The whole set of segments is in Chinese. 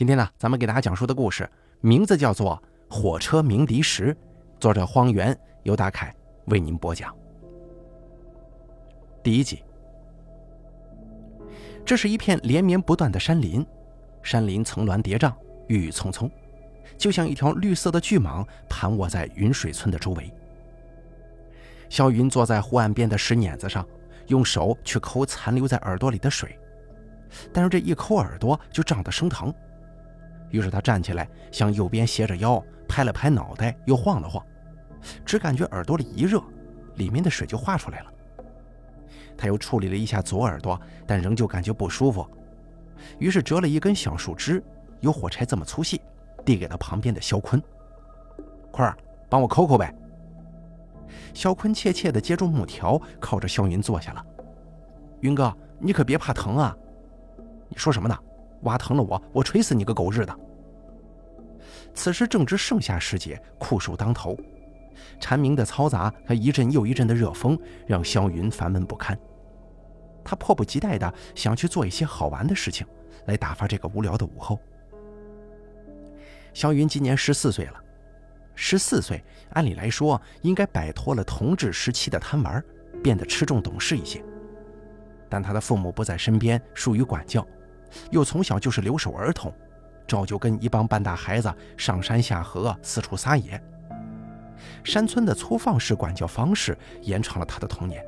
今天呢，咱们给大家讲述的故事名字叫做《火车鸣笛时》，作者荒原由大凯为您播讲。第一集，这是一片连绵不断的山林，山林层峦叠嶂，郁郁葱葱，就像一条绿色的巨蟒盘卧在云水村的周围。肖云坐在湖岸边的石碾子上，用手去抠残留在耳朵里的水，但是这一抠耳朵就胀得生疼。于是他站起来，向右边斜着腰，拍了拍脑袋，又晃了晃，只感觉耳朵里一热，里面的水就化出来了。他又处理了一下左耳朵，但仍旧感觉不舒服，于是折了一根小树枝，有火柴这么粗细，递给了旁边的肖坤：“坤儿，帮我抠抠呗。”肖坤怯怯地接住木条，靠着肖云坐下了。云哥，你可别怕疼啊！你说什么呢？挖疼了我，我锤死你个狗日的！此时正值盛夏时节，酷暑当头，蝉鸣的嘈杂和一阵又一阵的热风让肖云烦闷不堪。他迫不及待地想去做一些好玩的事情，来打发这个无聊的午后。肖云今年十四岁了。十四岁，按理来说应该摆脱了童稚时期的贪玩，变得持重懂事一些。但他的父母不在身边，疏于管教，又从小就是留守儿童，照旧跟一帮半大孩子上山下河，四处撒野。山村的粗放式管教方式延长了他的童年，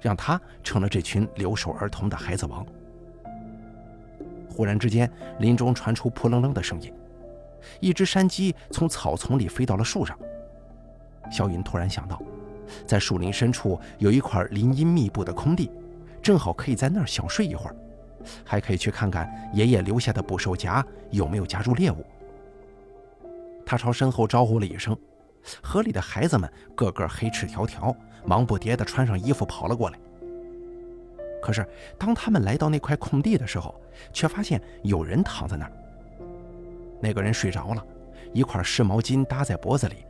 让他成了这群留守儿童的孩子王。忽然之间，林中传出扑棱棱的声音。一只山鸡从草丛里飞到了树上。小云突然想到，在树林深处有一块林荫密布的空地，正好可以在那儿小睡一会儿，还可以去看看爷爷留下的捕兽夹有没有夹住猎物。他朝身后招呼了一声，河里的孩子们个个黑赤条条，忙不迭地穿上衣服跑了过来。可是当他们来到那块空地的时候，却发现有人躺在那儿。那个人睡着了，一块湿毛巾搭在脖子里，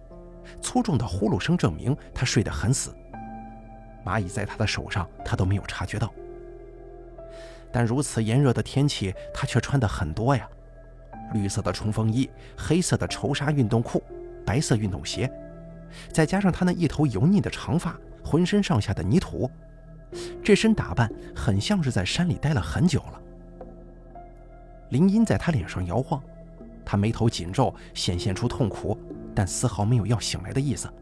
粗重的呼噜声证明他睡得很死。蚂蚁在他的手上，他都没有察觉到。但如此炎热的天气，他却穿得很多呀：绿色的冲锋衣，黑色的绸纱运动裤，白色运动鞋，再加上他那一头油腻的长发，浑身上下的泥土，这身打扮很像是在山里待了很久了。林荫在他脸上摇晃。他眉头紧皱，显现出痛苦，但丝毫没有要醒来的意思，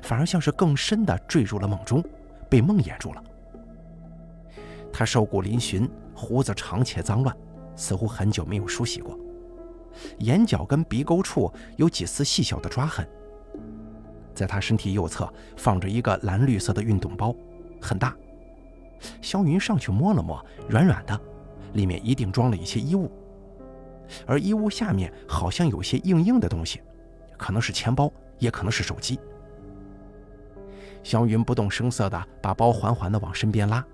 反而像是更深的坠入了梦中，被梦魇住了。他瘦骨嶙峋，胡子长且脏乱，似乎很久没有梳洗过，眼角跟鼻沟处有几丝细小的抓痕。在他身体右侧放着一个蓝绿色的运动包，很大。肖云上去摸了摸，软软的，里面一定装了一些衣物。而衣物下面好像有些硬硬的东西，可能是钱包，也可能是手机。肖云不动声色地把包缓缓地往身边拉，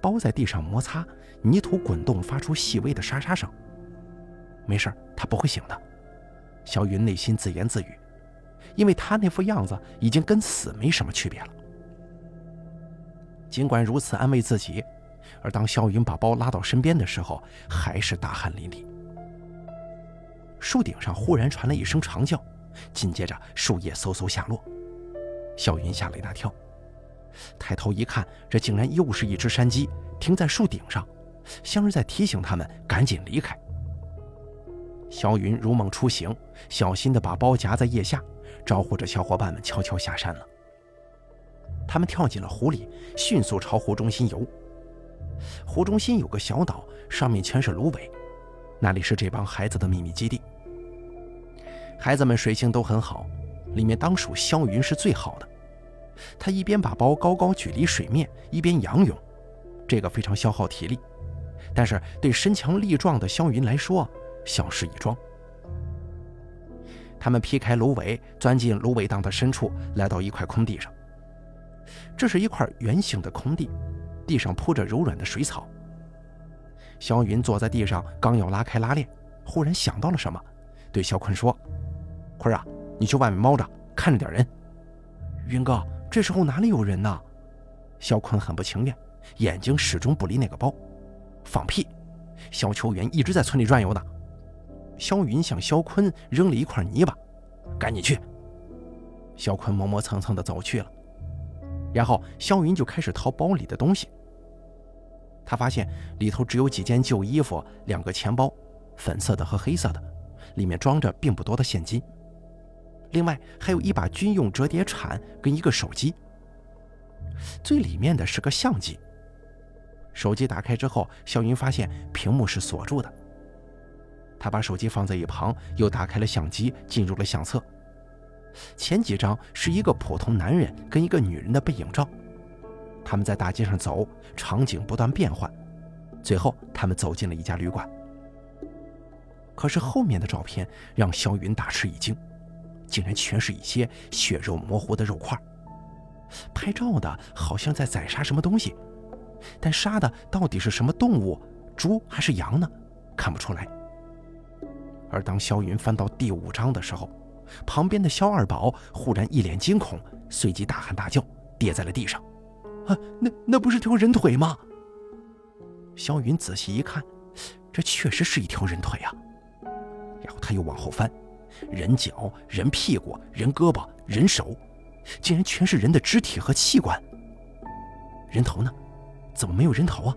包在地上摩擦，泥土滚动，发出细微的沙沙声。没事，他不会醒的。肖云内心自言自语，因为他那副样子已经跟死没什么区别了。尽管如此安慰自己，而当肖云把包拉到身边的时候，还是大汗淋漓。树顶上忽然传来一声长叫，紧接着树叶嗖嗖下落。小云吓了一大跳，抬头一看，这竟然又是一只山鸡停在树顶上，像是在提醒他们赶紧离开。肖云如梦初醒，小心地把包夹在腋下，招呼着小伙伴们悄悄下山了。他们跳进了湖里，迅速朝湖中心游。湖中心有个小岛，上面全是芦苇，那里是这帮孩子的秘密基地。孩子们水性都很好，里面当属肖云是最好的。他一边把包高高举离水面，一边仰泳，这个非常消耗体力，但是对身强力壮的肖云来说小事一桩。他们劈开芦苇，钻进芦苇荡的深处，来到一块空地上。这是一块圆形的空地，地上铺着柔软的水草。肖云坐在地上，刚要拉开拉链，忽然想到了什么，对肖坤说。坤儿啊，你去外面猫着，看着点人。云哥，这时候哪里有人呢？肖坤很不情愿，眼睛始终不离那个包。放屁！肖秋元一直在村里转悠呢。肖云向肖坤扔了一块泥巴：“赶紧去。”肖坤磨磨蹭蹭地走去了。然后肖云就开始掏包里的东西。他发现里头只有几件旧衣服、两个钱包，粉色的和黑色的，里面装着并不多的现金。另外还有一把军用折叠铲跟一个手机。最里面的是个相机。手机打开之后，肖云发现屏幕是锁住的。他把手机放在一旁，又打开了相机，进入了相册。前几张是一个普通男人跟一个女人的背影照，他们在大街上走，场景不断变换，最后他们走进了一家旅馆。可是后面的照片让肖云大吃一惊，竟然全是一些血肉模糊的肉块。拍照的好像在宰杀什么东西，但杀的到底是什么动物，猪还是羊呢？看不出来。而当肖云翻到第五章的时候，旁边的肖二宝忽然一脸惊恐，随即大喊大叫，跌在了地上。啊，那那不是条人腿吗？肖云仔细一看，这确实是一条人腿啊。然后他又往后翻，人脚、人屁股、人胳膊、人手，竟然全是人的肢体和器官。人头呢？怎么没有人头啊？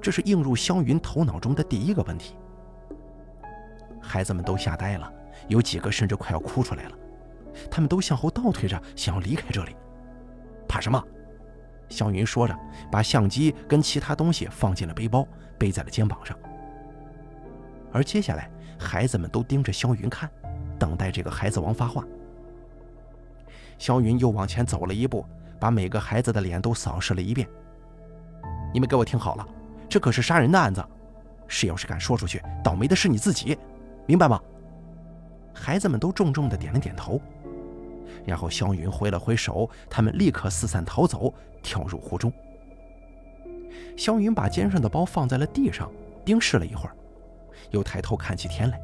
这是映入肖云头脑中的第一个问题。孩子们都吓呆了。有几个甚至快要哭出来了，他们都向后倒退着，想要离开这里。怕什么？肖云说着，把相机跟其他东西放进了背包，背在了肩膀上。而接下来，孩子们都盯着肖云看，等待这个孩子王发话。肖云又往前走了一步，把每个孩子的脸都扫视了一遍。你们给我听好了，这可是杀人的案子，谁要是敢说出去，倒霉的是你自己，明白吗？孩子们都重重的点了点头，然后肖云挥了挥手，他们立刻四散逃走，跳入湖中。肖云把肩上的包放在了地上，盯视了一会儿，又抬头看起天来。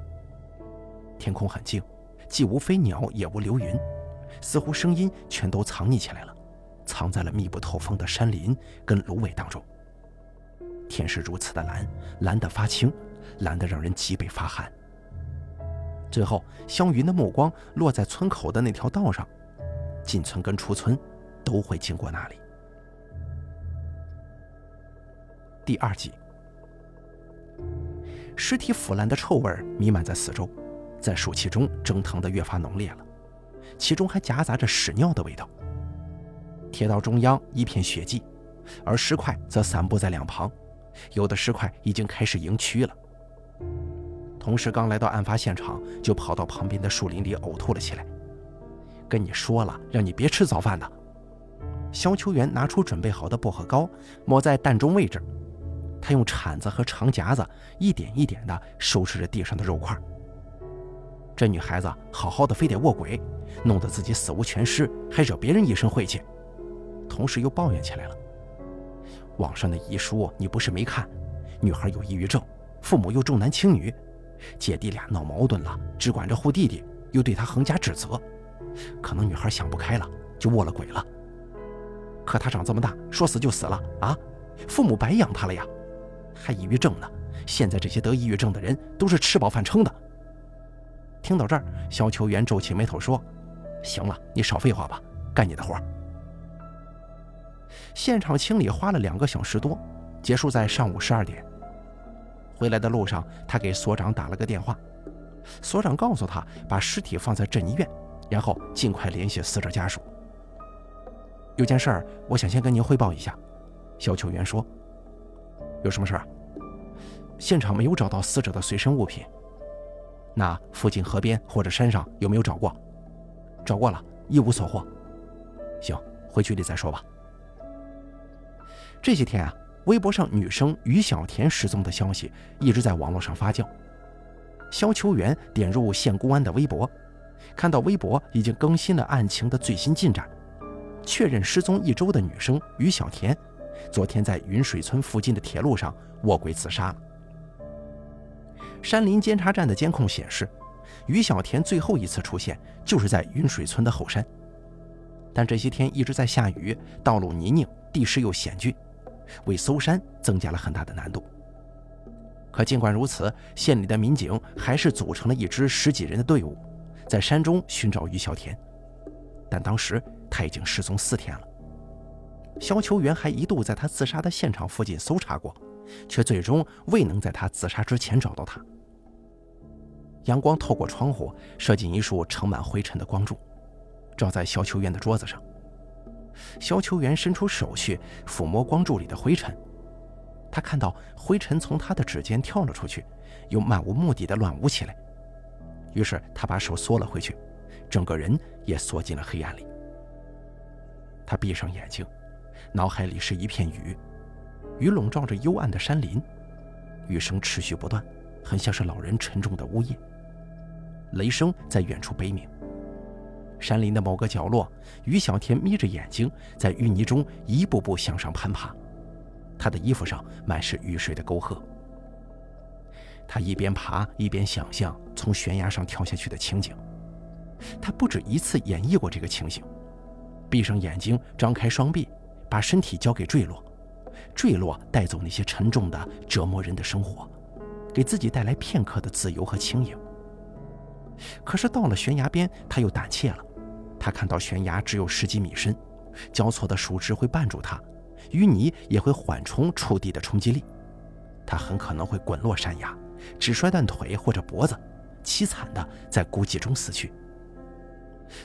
天空很静，既无飞鸟，也无流云，似乎声音全都藏匿起来了，藏在了密不透风的山林跟芦苇当中。天是如此的蓝，蓝得发青，蓝得让人脊背发寒。最后，湘云的目光落在村口的那条道上，进村跟出村都会经过那里。第二集，尸体腐烂的臭味弥漫在四周，在暑气中蒸腾的越发浓烈了，其中还夹杂着屎尿的味道。铁道中央一片血迹，而尸块则散布在两旁，有的尸块已经开始盈蛆了。同事刚来到案发现场，就跑到旁边的树林里呕吐了起来。跟你说了，让你别吃早饭的。肖秋元拿出准备好的薄荷膏，抹在蛋中位置。他用铲子和长夹子一点一点地收拾着地上的肉块。这女孩子好好的，非得卧轨，弄得自己死无全尸，还惹别人一身晦气。同时又抱怨起来了：“网上的遗书你不是没看？女孩有抑郁症，父母又重男轻女。”姐弟俩闹矛盾了，只管着护弟弟，又对他横加指责，可能女孩想不开了，就卧了轨了。可他长这么大，说死就死了啊！父母白养他了呀，还抑郁症呢。现在这些得抑郁症的人都是吃饱饭撑的。听到这儿，肖秋元皱起眉头说：“行了，你少废话吧，干你的活。”现场清理花了两个小时多，结束在上午十二点。回来的路上，他给所长打了个电话，所长告诉他把尸体放在镇医院，然后尽快联系死者家属。有件事儿，我想先跟您汇报一下。肖秋元说：“有什么事儿？现场没有找到死者的随身物品，那附近河边或者山上有没有找过？找过了，一无所获。行，回局里再说吧。这些天啊。”微博上女生于小田失踪的消息一直在网络上发酵。肖秋元点入县公安的微博，看到微博已经更新了案情的最新进展，确认失踪一周的女生于小田，昨天在云水村附近的铁路上卧轨自杀了。山林监察站的监控显示，于小田最后一次出现就是在云水村的后山，但这些天一直在下雨，道路泥泞，地势又险峻。为搜山增加了很大的难度。可尽管如此，县里的民警还是组成了一支十几人的队伍，在山中寻找于小田。但当时他已经失踪四天了。肖秋元还一度在他自杀的现场附近搜查过，却最终未能在他自杀之前找到他。阳光透过窗户射进一束盛满灰尘的光柱，照在肖秋元的桌子上。肖秋元伸出手去抚摸光柱里的灰尘，他看到灰尘从他的指尖跳了出去，又漫无目的的乱舞起来。于是他把手缩了回去，整个人也缩进了黑暗里。他闭上眼睛。脑海里是一片雨，雨笼罩着幽暗的山林，雨声持续不断，很像是老人沉重的呜咽。雷声在远处悲鸣。山林的某个角落，于小天眯着眼睛在淤泥中一步步向上攀爬，他的衣服上满是雨水的沟壑。他一边爬一边想象从悬崖上跳下去的情景，他不止一次演绎过这个情形。闭上眼睛，张开双臂。把身体交给坠落，坠落带走那些沉重的、折磨人的生活，给自己带来片刻的自由和轻盈。可是到了悬崖边，他又胆怯了。他看到悬崖只有十几米深，交错的树枝会绊住他，淤泥也会缓冲触地的冲击力，他很可能会滚落山崖，只摔断腿或者脖子，凄惨的在孤寂中死去。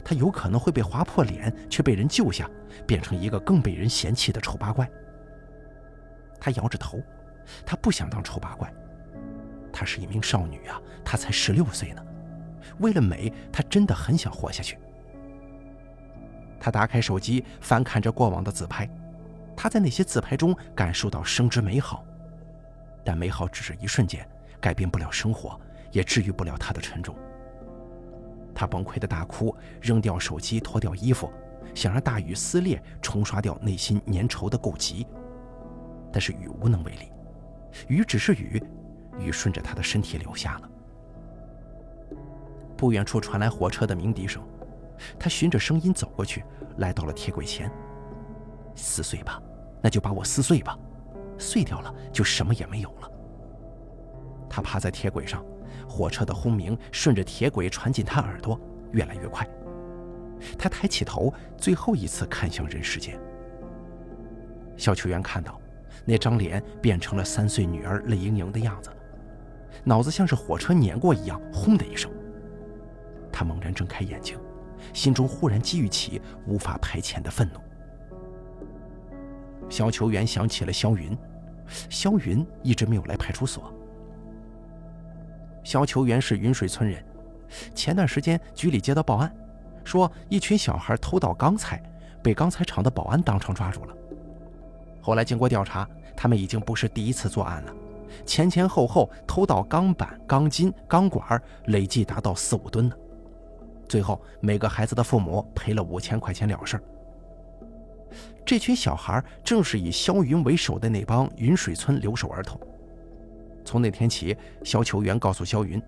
他有可能会被划破脸，却被人救下，变成一个更被人嫌弃的丑八怪。他摇着头，他不想当丑八怪。她是一名少女啊，她才十六岁呢。为了美，她真的很想活下去。他打开手机，翻看着过往的自拍，他在那些自拍中感受到生之美好，但美好只是一瞬间，改变不了生活，也治愈不了他的沉重。他崩溃的大哭，扔掉手机，脱掉衣服，想让大雨撕裂，冲刷掉内心粘稠的垢疾。但是雨无能为力，雨只是雨，雨顺着他的身体流下了。不远处传来火车的鸣笛声，他循着声音走过去，来到了铁轨前。撕碎吧，那就把我撕碎吧，碎掉了就什么也没有了。他趴在铁轨上。火车的轰鸣顺着铁轨传进他耳朵，越来越快。他抬起头，最后一次看向人世间。小球员看到，那张脸变成了三岁女儿泪盈盈的样子，脑子像是火车碾过一样，轰的一声。他猛然睁开眼睛，心中忽然积郁起无法排遣的愤怒。小球员想起了肖云，肖云一直没有来派出所。肖球员是云水村人，前段时间局里接到报案，说一群小孩偷盗钢材，被钢材厂的保安当场抓住了。后来经过调查，他们已经不是第一次作案了，前前后后偷盗钢板、钢筋、钢管，累计达到四五吨呢。最后每个孩子的父母赔了五千块钱了事儿。这群小孩正是以肖云为首的那帮云水村留守儿童。从那天起，肖球员告诉肖云，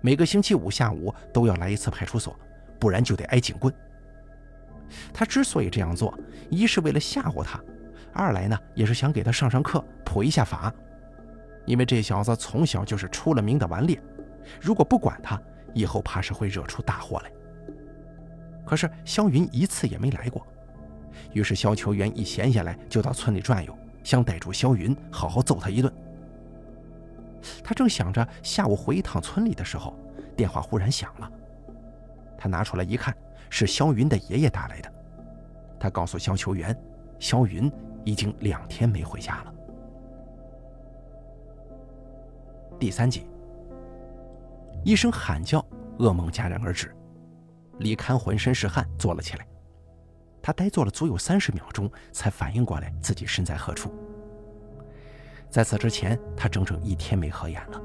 每个星期五下午都要来一次派出所，不然就得挨警棍。他之所以这样做，一是为了吓唬他，二来呢也是想给他上上课，普一下法。因为这小子从小就是出了名的顽劣，如果不管他，以后怕是会惹出大祸来。可是肖云一次也没来过，于是肖球员一闲下来就到村里转悠，想逮住肖云，好好揍他一顿。他正想着下午回一趟村里的时候，电话忽然响了。他拿出来一看，是肖云的爷爷打来的。他告诉肖球员，肖云已经两天没回家了。第三集，一声喊叫，噩梦戛然而止。李堪浑身是汗，坐了起来。他呆坐了足有三十秒钟，才反应过来自己身在何处。在此之前，他整整一天没合眼了。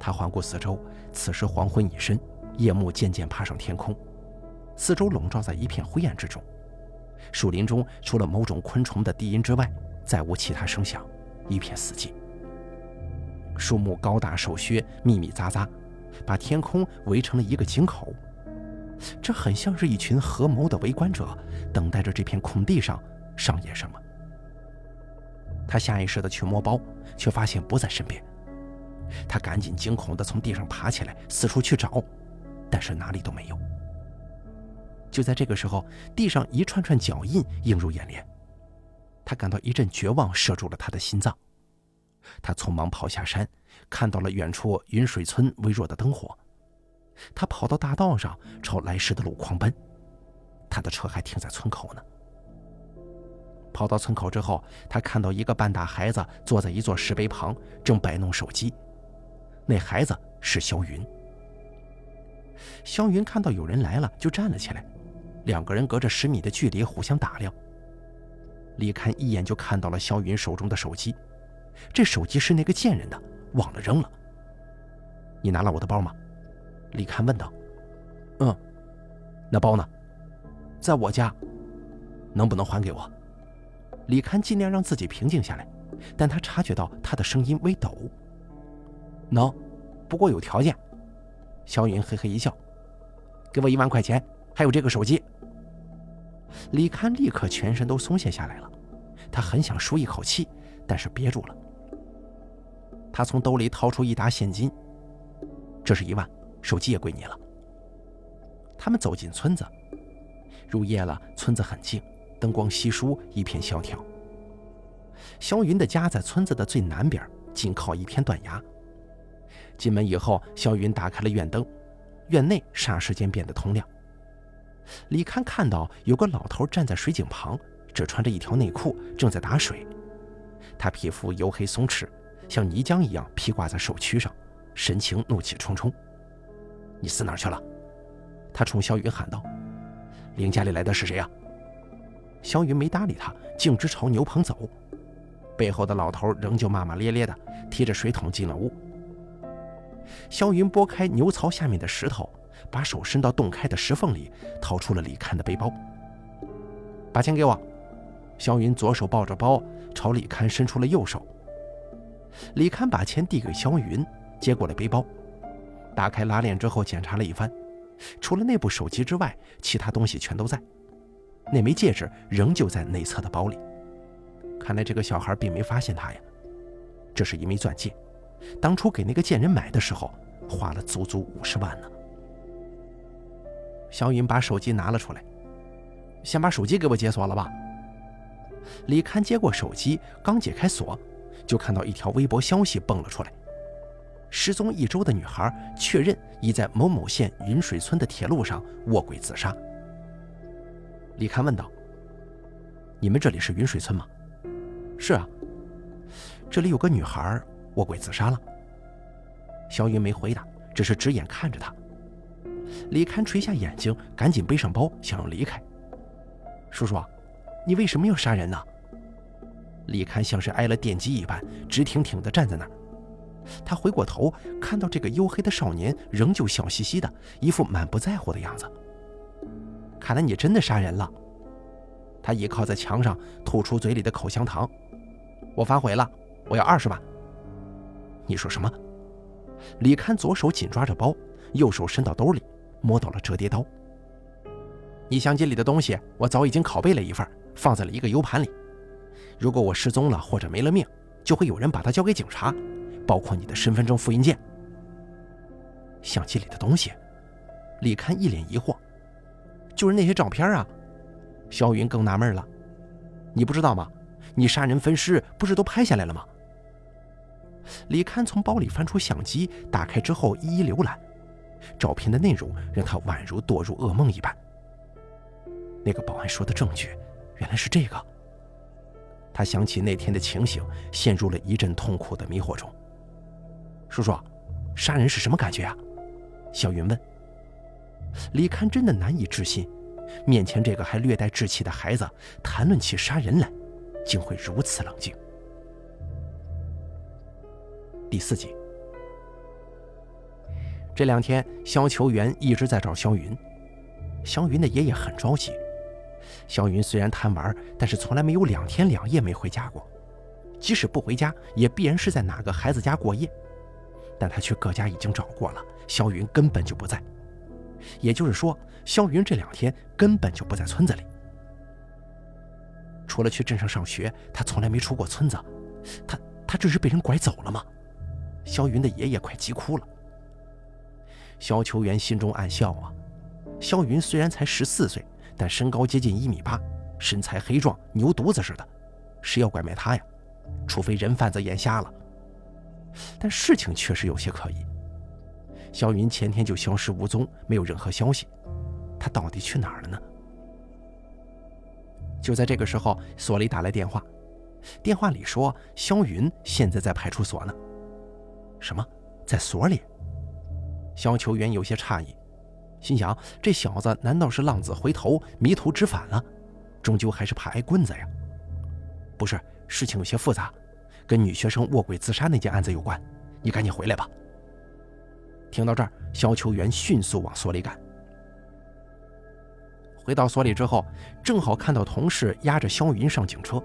他环顾四周，此时黄昏已深，夜幕渐渐爬上天空，四周笼罩在一片灰暗之中。树林中除了某种昆虫的低音之外，再无其他声响，一片死寂。树木高大瘦削，密密匝匝，把天空围成了一个井口。这很像是一群合谋的围观者，等待着这片空地上上演什么。他下意识地去摸包，却发现不在身边，他赶紧惊恐地从地上爬起来，四处去找，但是哪里都没有。就在这个时候，地上一串串脚印映入眼帘，他感到一阵绝望射住了他的心脏。他匆忙跑下山，看到了远处云水村微弱的灯火。他跑到大道上，朝来时的路狂奔。他的车还停在村口呢。跑到村口之后，他看到一个半大孩子坐在一座石碑旁，正摆弄手机。那孩子是肖云。肖云看到有人来了，就站了起来。两个人隔着十米的距离互相打量。李堪一眼就看到了肖云手中的手机，这手机是那个贱人的，忘了扔了。你拿了我的包吗？李堪问道。嗯，那包呢？在我家，能不能还给我？李堪尽量让自己平静下来，但他察觉到他的声音微抖。能，不过有条件。肖云嘿嘿一笑，给我一万块钱，还有这个手机。李堪立刻全身都松懈下来了，他很想舒一口气，但是憋住了。他从兜里掏出一沓现金，这是一万，手机也归你了。他们走进村子，入夜了，村子很静，灯光稀疏，一片萧条。肖云的家在村子的最南边，紧靠一片断崖。进门以后，肖云打开了院灯，院内霎时间变得通亮。李堪看到有个老头站在水井旁，只穿着一条内裤，正在打水。他皮肤黝黑松弛，像泥浆一样披挂在手躯上，神情怒气冲冲。“你死哪去了？”他冲肖云喊道。“林家里来的是谁呀？”肖云没搭理他，径直朝牛棚走。背后的老头仍旧骂骂咧咧的，提着水桶进了屋。肖云拨开牛槽下面的石头。把手伸到洞开的石缝里，掏出了李堪的背包。把钱给我。肖云左手抱着包，朝李堪伸出了右手。李堪把钱递给肖云，接过了背包，打开拉链之后检查了一番，除了那部手机之外，其他东西全都在。那枚戒指仍旧在内侧的包里。看来这个小孩并没发现他呀。这是一枚钻戒，当初给那个贱人买的时候，花了足足五十万呢。小云把手机拿了出来，先把手机给我解锁了吧。李堪接过手机，刚解开锁，就看到一条微博消息蹦了出来：失踪一周的女孩确认已在某某县云水村的铁路上卧轨自杀。李堪问道：“你们这里是云水村吗？”“是啊。”“这里有个女孩卧轨自杀了。”肖云没回答，只是直眼看着他。李堪垂下眼睛，赶紧背上包，想要离开。叔叔，你为什么要杀人呢？李堪像是挨了电击一般，直挺挺地站在那儿。他回过头，看到这个黝黑的少年仍旧笑嘻嘻的，一副满不在乎的样子。看来你真的杀人了。他倚靠在墙上，吐出嘴里的口香糖。我反悔了，我要二十万。你说什么？李堪左手紧抓着包，右手伸到兜里。摸到了折叠刀。你相机里的东西，我早已经拷贝了一份，放在了一个 U 盘里。如果我失踪了或者没了命，就会有人把它交给警察，包括你的身份证复印件。相机里的东西，李堪一脸疑惑，就是那些照片啊。肖云更纳闷了，你不知道吗？你杀人分尸不是都拍下来了吗？李堪从包里翻出相机，打开之后一一浏览。照片的内容让他宛如堕入噩梦一般。那个保安说的证据，原来是这个。他想起那天的情形，陷入了一阵痛苦的迷惑中。叔叔，杀人是什么感觉啊？小云问。李堪真的难以置信，面前这个还略带稚气的孩子，谈论起杀人来，竟会如此冷静。第四集。这两天，肖球员一直在找肖云。肖云的爷爷很着急。肖云虽然贪玩，但是从来没有两天两夜没回家过。即使不回家，也必然是在哪个孩子家过夜。但他去各家已经找过了，肖云根本就不在。也就是说，肖云这两天根本就不在村子里。除了去镇上上学，他从来没出过村子。他他这是被人拐走了吗？肖云的爷爷快急哭了。肖秋元心中暗笑啊，肖云虽然才十四岁，但身高接近一米八，身材黑壮，牛犊子似的，谁要拐卖他呀？除非人贩子眼瞎了。但事情确实有些可疑，肖云前天就消失无踪，没有任何消息，他到底去哪儿了呢？就在这个时候，所里打来电话，电话里说肖云现在在派出所呢。什么，在所里？肖秋元有些诧异，心想：这小子难道是浪子回头、迷途知返了？终究还是怕挨棍子呀？不是，事情有些复杂，跟女学生卧轨自杀那件案子有关。你赶紧回来吧。听到这儿，肖秋元迅速往所里赶。回到所里之后，正好看到同事押着肖云上警车。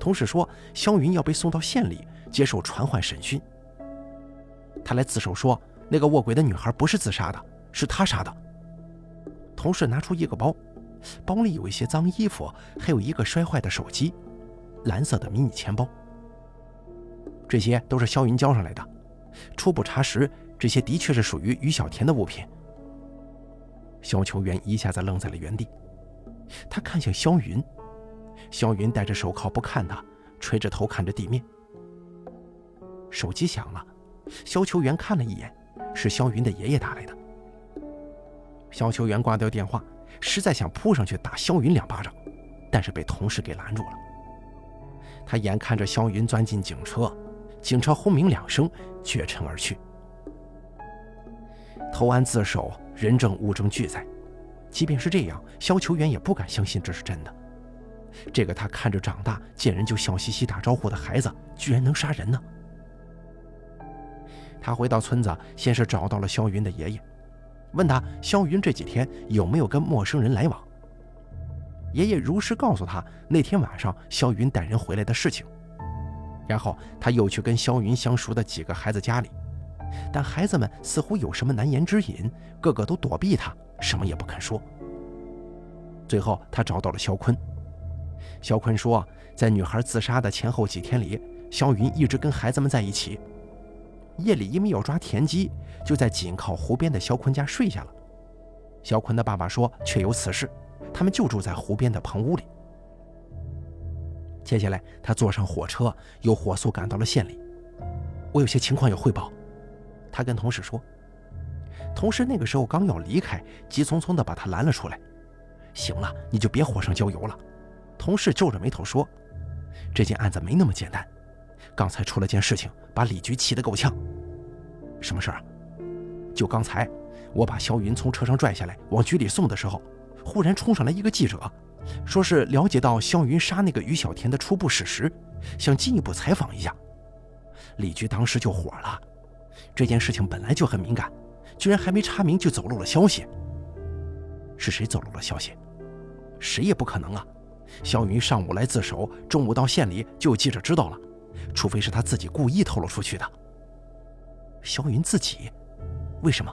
同事说，肖云要被送到县里接受传唤审讯。他来自首说，那个卧轨的女孩不是自杀的，是他杀的。同事拿出一个包，包里有一些脏衣服，还有一个摔坏的手机，蓝色的迷你钱包。这些都是肖云交上来的。初步查实，这些的确是属于于小田的物品。肖秋元一下子愣在了原地，他看向肖云，肖云戴着手铐不看他，垂着头看着地面。手机响了，肖秋元看了一眼，是肖云的爷爷打来的。肖秋元挂掉电话，实在想扑上去打肖云两巴掌，但是被同事给拦住了。他眼看着肖云钻进警车，警车轰鸣两声，绝尘而去。投案自首。人证物证俱在，即便是这样，肖球员也不敢相信这是真的。这个他看着长大、见人就笑嘻嘻打招呼的孩子，居然能杀人呢？他回到村子，先是找到了肖云的爷爷，问他肖云这几天有没有跟陌生人来往。爷爷如实告诉他那天晚上肖云带人回来的事情。然后他又去跟肖云相熟的几个孩子家里。但孩子们似乎有什么难言之隐，个个都躲避他，什么也不肯说。最后，他找到了肖坤。肖坤说，在女孩自杀的前后几天里，肖云一直跟孩子们在一起。夜里因为要抓田鸡，就在紧靠湖边的肖坤家睡下了。肖坤的爸爸说，确有此事，他们就住在湖边的棚屋里。接下来，他坐上火车，又火速赶到了县里。我有些情况要汇报。他跟同事说，同事那个时候刚要离开，急匆匆地把他拦了出来。行了，你就别火上浇油了。同事皱着眉头说：“这件案子没那么简单，刚才出了件事情，把李局气得够呛。什么事儿啊？就刚才，我把肖云从车上拽下来往局里送的时候，忽然冲上来一个记者，说是了解到肖云杀那个于小田的初步事实，想进一步采访一下。李局当时就火了。”这件事情本来就很敏感，居然还没查明就走漏了消息。是谁走漏了消息？谁也不可能啊！肖云上午来自首，中午到县里就有记者知道了，除非是他自己故意透露出去的。肖云自己？为什么？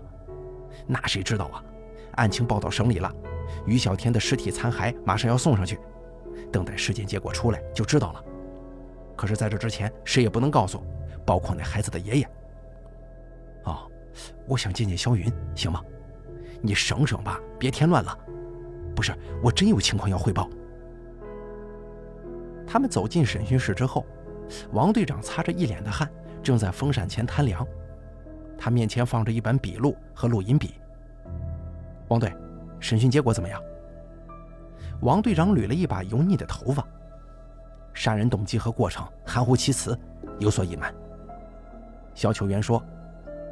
那谁知道啊？案情报到省里了，于小天的尸体残骸马上要送上去，等待尸检结果出来就知道了。可是在这之前，谁也不能告诉，包括那孩子的爷爷。我想见见肖云，行吗？你省省吧，别添乱了。不是，我真有情况要汇报。他们走进审讯室之后，王队长擦着一脸的汗，正在风扇前贪凉。他面前放着一本笔录和录音笔。王队，审讯结果怎么样？王队长捋了一把油腻的头发。杀人动机和过程含糊其辞，有所隐瞒。肖秋元说。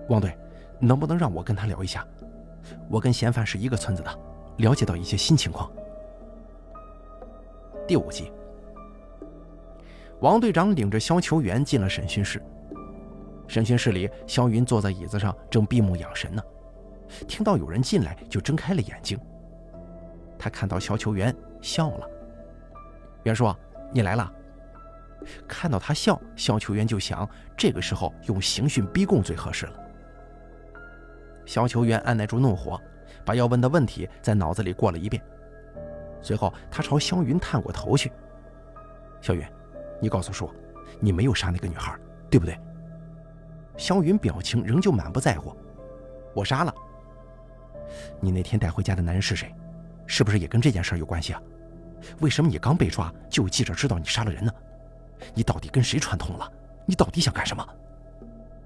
王队，能不能让我跟他聊一下？我跟嫌犯是一个村子的，了解到一些新情况。第五集，王队长领着肖球员进了审讯室。审讯室里，肖云坐在椅子上，正闭目养神呢。听到有人进来，就睁开了眼睛。他看到肖球员笑了。袁叔，你来了。看到他笑，肖球员就想，这个时候用刑讯逼供最合适了。肖球员按耐住怒火，把要问的问题在脑子里过了一遍。随后，他朝肖云探过头去：“肖云，你告诉叔，你没有杀那个女孩，对不对？”肖云表情仍旧满不在乎。我杀了。你那天带回家的男人是谁？是不是也跟这件事有关系啊？为什么你刚被抓就有记者知道你杀了人呢？你到底跟谁串通了？你到底想干什么？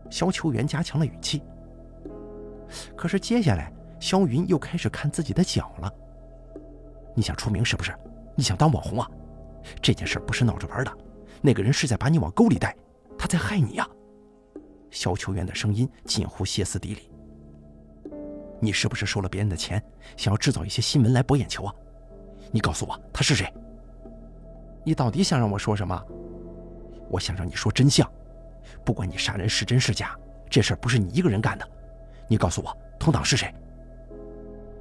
肖秋元加强了语气。可是接下来，肖云又开始看自己的脚了。你想出名是不是？你想当网红啊？这件事不是闹着玩的，那个人是在把你往沟里带，他在害你呀！肖秋元的声音近乎歇斯底里。你是不是收了别人的钱，想要制造一些新闻来博眼球啊？你告诉我他是谁？你到底想让我说什么？我想让你说真相，不管你杀人是真是假，这事儿不是你一个人干的。你告诉我，同党是谁？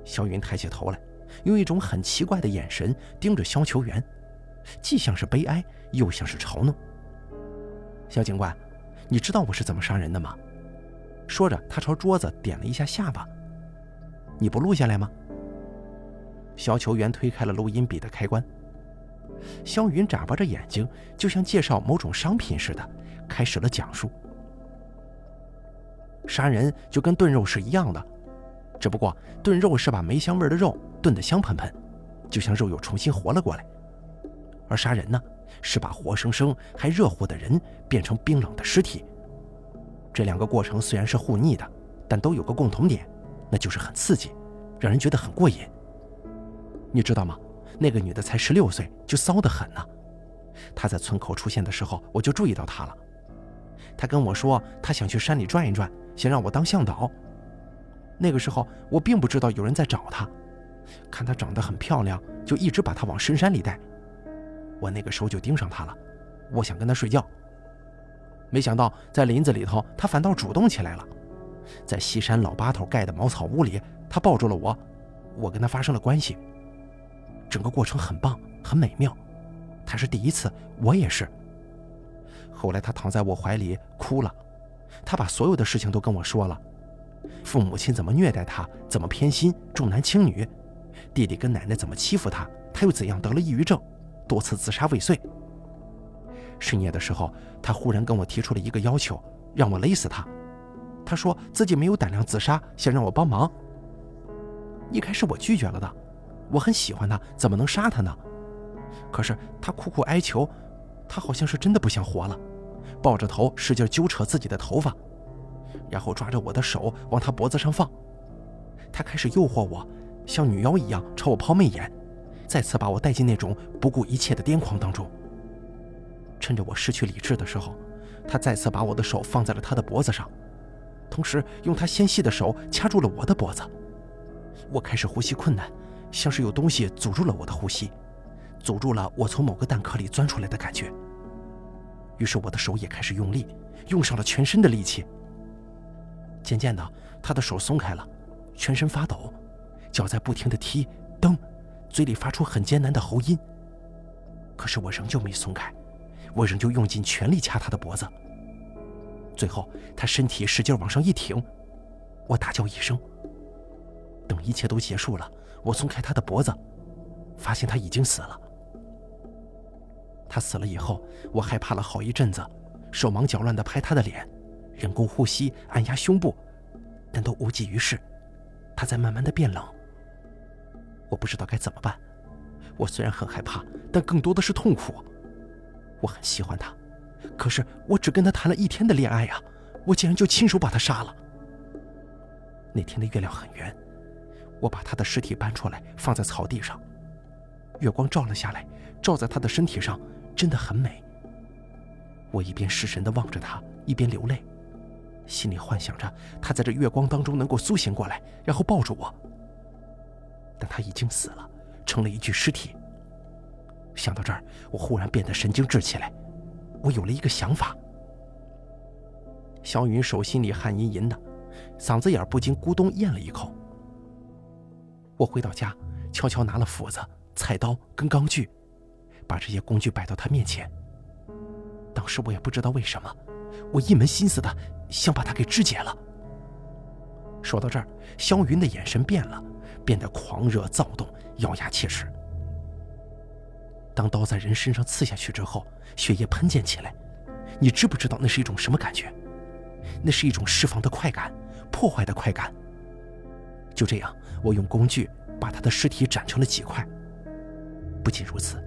肖云抬起头来，用一种很奇怪的眼神盯着肖球员，既像是悲哀，又像是嘲弄。肖警官，你知道我是怎么杀人的吗？说着，他朝桌子点了一下下巴。你不录下来吗？肖球员推开了录音笔的开关。肖云眨巴着眼睛，就像介绍某种商品似的，开始了讲述。杀人就跟炖肉是一样的，只不过炖肉是把没香味的肉炖得香喷喷，就像肉又重新活了过来；而杀人呢，是把活生生还热乎的人变成冰冷的尸体。这两个过程虽然是互逆的，但都有个共同点，那就是很刺激，让人觉得很过瘾。你知道吗？那个女的才十六岁，就骚得很呢。她在村口出现的时候，我就注意到她了。她跟我说，她想去山里转一转，想让我当向导。那个时候我并不知道有人在找她，看她长得很漂亮，就一直把她往深山里带。我那个时候就盯上她了，我想跟她睡觉。没想到在林子里头，她反倒主动起来了。在西山老八头盖的茅草屋里，她抱住了我，我跟她发生了关系。整个过程很棒，很美妙。她是第一次，我也是。后来她躺在我怀里哭了，他把所有的事情都跟我说了：父母亲怎么虐待他，怎么偏心重男轻女；弟弟跟奶奶怎么欺负他，他又怎样得了抑郁症，多次自杀未遂。深夜的时候，他忽然跟我提出了一个要求，让我勒死他。他说自己没有胆量自杀，想让我帮忙。一开始我拒绝了的。我很喜欢他，怎么能杀他呢？可是他苦苦哀求，他好像是真的不想活了，抱着头使劲揪扯自己的头发，然后抓着我的手往他脖子上放。他开始诱惑我，像女妖一样朝我抛媚眼，再次把我带进那种不顾一切的癫狂当中。趁着我失去理智的时候，他再次把我的手放在了他的脖子上，同时用他纤细的手掐住了我的脖子。我开始呼吸困难。像是有东西阻住了我的呼吸，阻住了我从某个蛋壳里钻出来的感觉。于是我的手也开始用力，用上了全身的力气。渐渐的，他的手松开了，全身发抖，脚在不停的踢蹬，嘴里发出很艰难的喉音。可是我仍旧没松开，我仍旧用尽全力掐他的脖子。最后，他身体使劲往上一挺，我大叫一声。等一切都结束了。我松开他的脖子，发现他已经死了。他死了以后，我害怕了好一阵子，手忙脚乱地拍他的脸，人工呼吸，按压胸部，但都无济于事。他在慢慢的变冷。我不知道该怎么办。我虽然很害怕，但更多的是痛苦。我很喜欢他，可是我只跟他谈了一天的恋爱呀，我竟然就亲手把他杀了。那天的月亮很圆。我把他的尸体搬出来，放在草地上，月光照了下来，照在他的身体上，真的很美。我一边失神地望着他，一边流泪，心里幻想着他在这月光当中能够苏醒过来，然后抱住我。但他已经死了，成了一具尸体。想到这儿，我忽然变得神经质起来，我有了一个想法。小云手心里汗吟吟的，嗓子眼不禁咕咚咽了一口。我回到家，悄悄拿了斧子、菜刀跟钢锯，把这些工具摆到他面前。当时我也不知道为什么，我一门心思的想把他给肢解了。说到这儿，肖云的眼神变了，变得狂热躁动，咬牙切齿。当刀在人身上刺下去之后，血液喷溅起来，你知不知道那是一种什么感觉？那是一种释放的快感，破坏的快感。就这样，我用工具把他的尸体斩成了几块。不仅如此，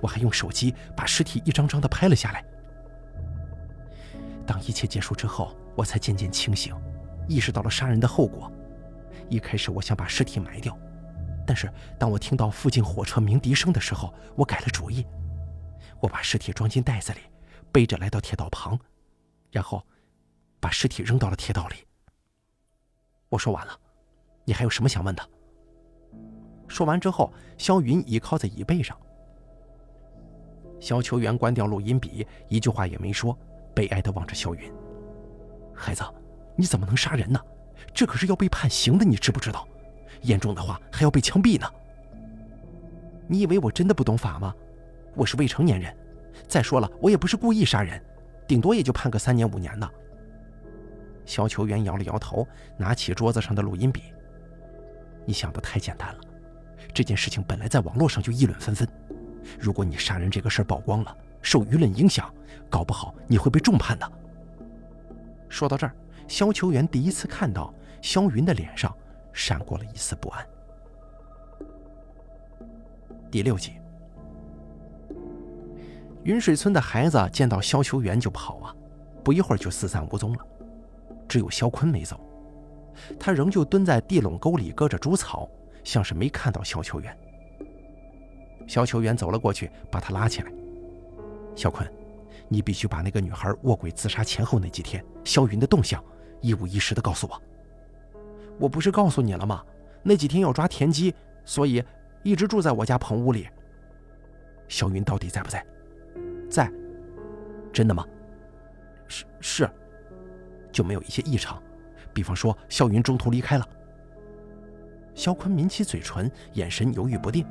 我还用手机把尸体一张张的拍了下来。当一切结束之后，我才渐渐清醒，意识到了杀人的后果。一开始我想把尸体埋掉，但是当我听到附近火车鸣笛声的时候，我改了主意。我把尸体装进袋子里，背着来到铁道旁，然后把尸体扔到了铁道里。我说完了，你还有什么想问的？说完之后，肖云倚靠在椅背上。肖秋元关掉录音笔，一句话也没说，悲哀地望着肖云：“孩子，你怎么能杀人呢？这可是要被判刑的，你知不知道？严重的话还要被枪毙呢。你以为我真的不懂法吗？我是未成年人，再说了，我也不是故意杀人，顶多也就判个三年五年的。”肖秋元摇了摇头，拿起桌子上的录音笔：“你想的太简单了。”这件事情本来在网络上就议论纷纷，如果你杀人这个事儿曝光了，受舆论影响，搞不好你会被重判的。说到这儿，肖秋元第一次看到肖云的脸上闪过了一丝不安。第六集，云水村的孩子见到肖秋元就跑啊，不一会儿就四散无踪了，只有肖坤没走，他仍旧蹲在地垄沟里割着猪草。像是没看到肖秋元。肖秋元走了过去，把他拉起来：“肖坤，你必须把那个女孩卧轨自杀前后那几天肖云的动向一五一十的告诉我。我不是告诉你了吗？那几天要抓田鸡，所以一直住在我家棚屋里。肖云到底在不在？在。真的吗？是是。就没有一些异常，比方说肖云中途离开了。”肖坤抿起嘴唇，眼神犹豫不定。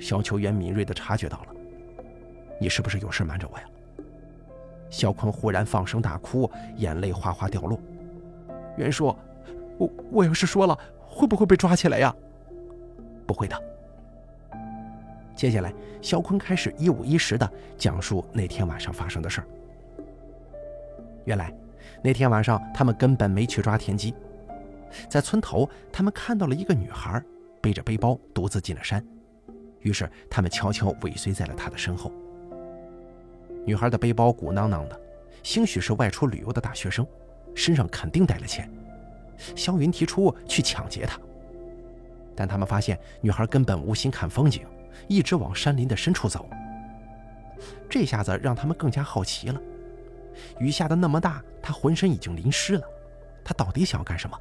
肖秋元敏锐地察觉到了，你是不是有事瞒着我呀？肖坤忽然放声大哭，眼泪哗哗掉落。袁叔，我我要是说了，会不会被抓起来呀？不会的。接下来，肖坤开始一五一十地讲述那天晚上发生的事儿。原来，那天晚上他们根本没去抓田鸡。在村头，他们看到了一个女孩背着背包独自进了山，于是他们悄悄尾随在了她的身后。女孩的背包鼓囊囊的，兴许是外出旅游的大学生，身上肯定带了钱。肖云提出去抢劫她，但他们发现女孩根本无心看风景，一直往山林的深处走。这下子让他们更加好奇了。雨下的那么大，她浑身已经淋湿了，她到底想要干什么？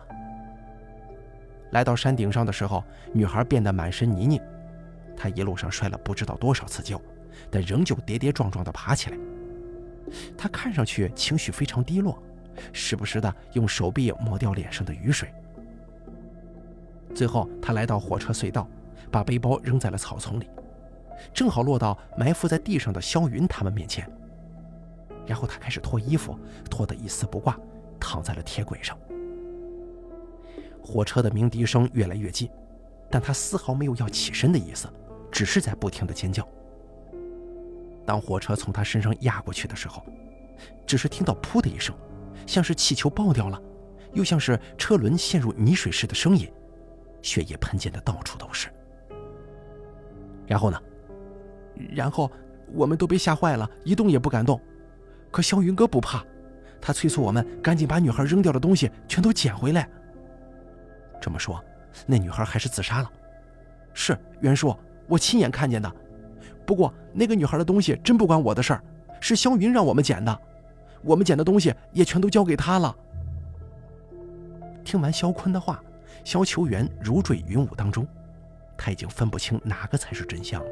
来到山顶上的时候，女孩变得满身泥泞。他一路上摔了不知道多少次跤，但仍旧跌跌撞撞地爬起来。他看上去情绪非常低落，时不时地用手臂抹掉脸上的雨水。最后，他来到火车隧道，把背包扔在了草丛里，正好落到埋伏在地上的肖云他们面前。然后他开始脱衣服，脱得一丝不挂，躺在了铁轨上。火车的鸣笛声越来越近，但他丝毫没有要起身的意思，只是在不停的尖叫。当火车从他身上压过去的时候，只是听到“噗”的一声，像是气球爆掉了，又像是车轮陷入泥水似的声音，血液喷溅的到处都是。然后呢？然后我们都被吓坏了，一动也不敢动。可肖云哥不怕，他催促我们赶紧把女孩扔掉的东西全都捡回来。这么说，那女孩还是自杀了。是袁叔，我亲眼看见的。不过那个女孩的东西真不关我的事儿，是肖云让我们捡的。我们捡的东西也全都交给他了。听完肖坤的话，肖秋元如坠云雾当中，他已经分不清哪个才是真相了。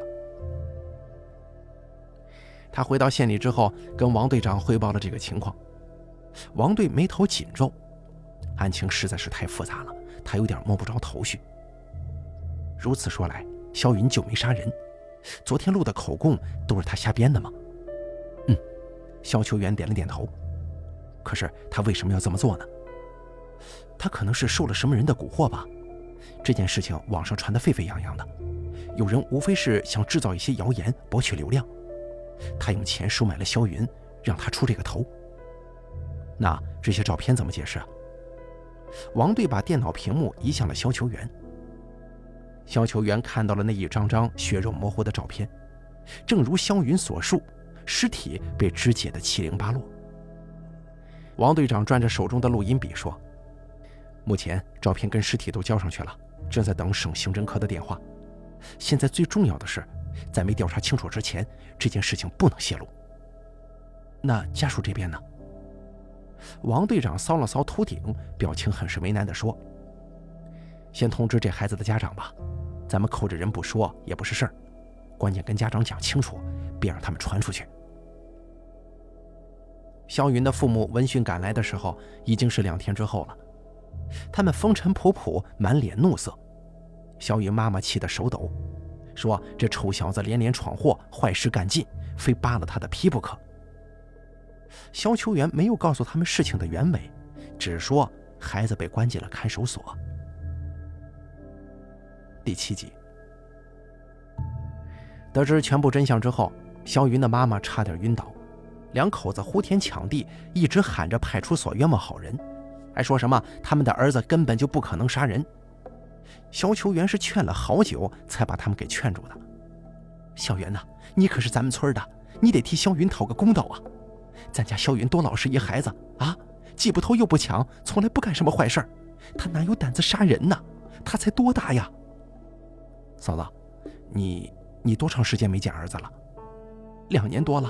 他回到县里之后，跟王队长汇报了这个情况。王队眉头紧皱，案情实在是太复杂了。他有点摸不着头绪。如此说来，肖云就没杀人，昨天录的口供都是他瞎编的吗？嗯，肖秋元点了点头。可是他为什么要这么做呢？他可能是受了什么人的蛊惑吧。这件事情网上传得沸沸扬扬的，有人无非是想制造一些谣言博取流量。他用钱收买了肖云，让他出这个头。那这些照片怎么解释？王队把电脑屏幕移向了肖球员。肖球员看到了那一张张血肉模糊的照片，正如肖云所述，尸体被肢解得七零八落。王队长转着手中的录音笔说：“目前照片跟尸体都交上去了，正在等省刑侦科的电话。现在最重要的是，在没调查清楚之前，这件事情不能泄露。那家属这边呢？”王队长搔了搔秃顶，表情很是为难地说：“先通知这孩子的家长吧，咱们扣着人不说也不是事儿，关键跟家长讲清楚，别让他们传出去。”肖云的父母闻讯赶来的时候，已经是两天之后了。他们风尘仆仆，满脸怒色。肖云妈妈气得手抖，说：“这臭小子连连闯祸，坏事干尽，非扒了他的皮不可。”肖秋元没有告诉他们事情的原委，只说孩子被关进了看守所。第七集，得知全部真相之后，肖云的妈妈差点晕倒，两口子呼天抢地，一直喊着派出所冤枉好人，还说什么他们的儿子根本就不可能杀人。肖秋元是劝了好久，才把他们给劝住的。小元呐，你可是咱们村的，你得替肖云讨个公道啊！咱家肖云多老实一孩子啊，既不偷又不抢，从来不干什么坏事他哪有胆子杀人呢？他才多大呀？嫂子，你你多长时间没见儿子了？两年多了。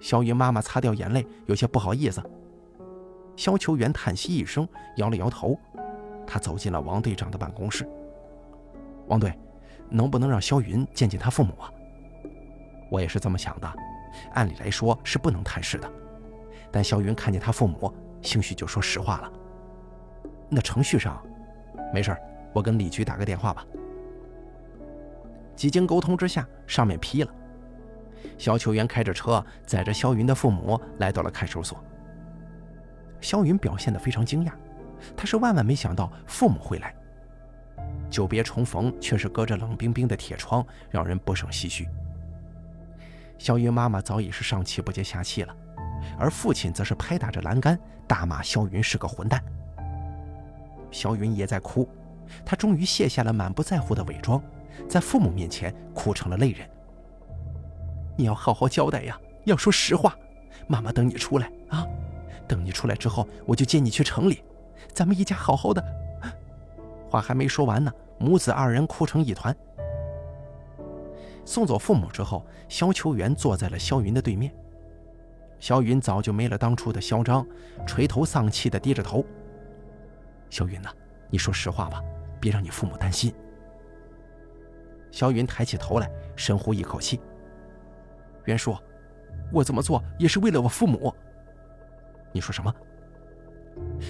肖云妈妈擦掉眼泪，有些不好意思。肖球员叹息一声，摇了摇头。他走进了王队长的办公室。王队，能不能让肖云见见他父母啊？我也是这么想的。按理来说是不能探视的，但肖云看见他父母，兴许就说实话了。那程序上，没事我跟李局打个电话吧。几经沟通之下，上面批了。肖秋元开着车载着肖云的父母来到了看守所。肖云表现得非常惊讶，他是万万没想到父母会来。久别重逢，却是隔着冷冰冰的铁窗，让人不胜唏嘘。肖云妈妈早已是上气不接下气了，而父亲则是拍打着栏杆，大骂肖云是个混蛋。肖云也在哭，他终于卸下了满不在乎的伪装，在父母面前哭成了泪人。你要好好交代呀，要说实话，妈妈等你出来啊，等你出来之后，我就接你去城里，咱们一家好好的。话还没说完呢，母子二人哭成一团。送走父母之后，肖秋元坐在了肖云的对面。肖云早就没了当初的嚣张，垂头丧气地低着头。肖云呐，你说实话吧，别让你父母担心。肖云抬起头来，深呼一口气。袁叔，我这么做也是为了我父母。你说什么？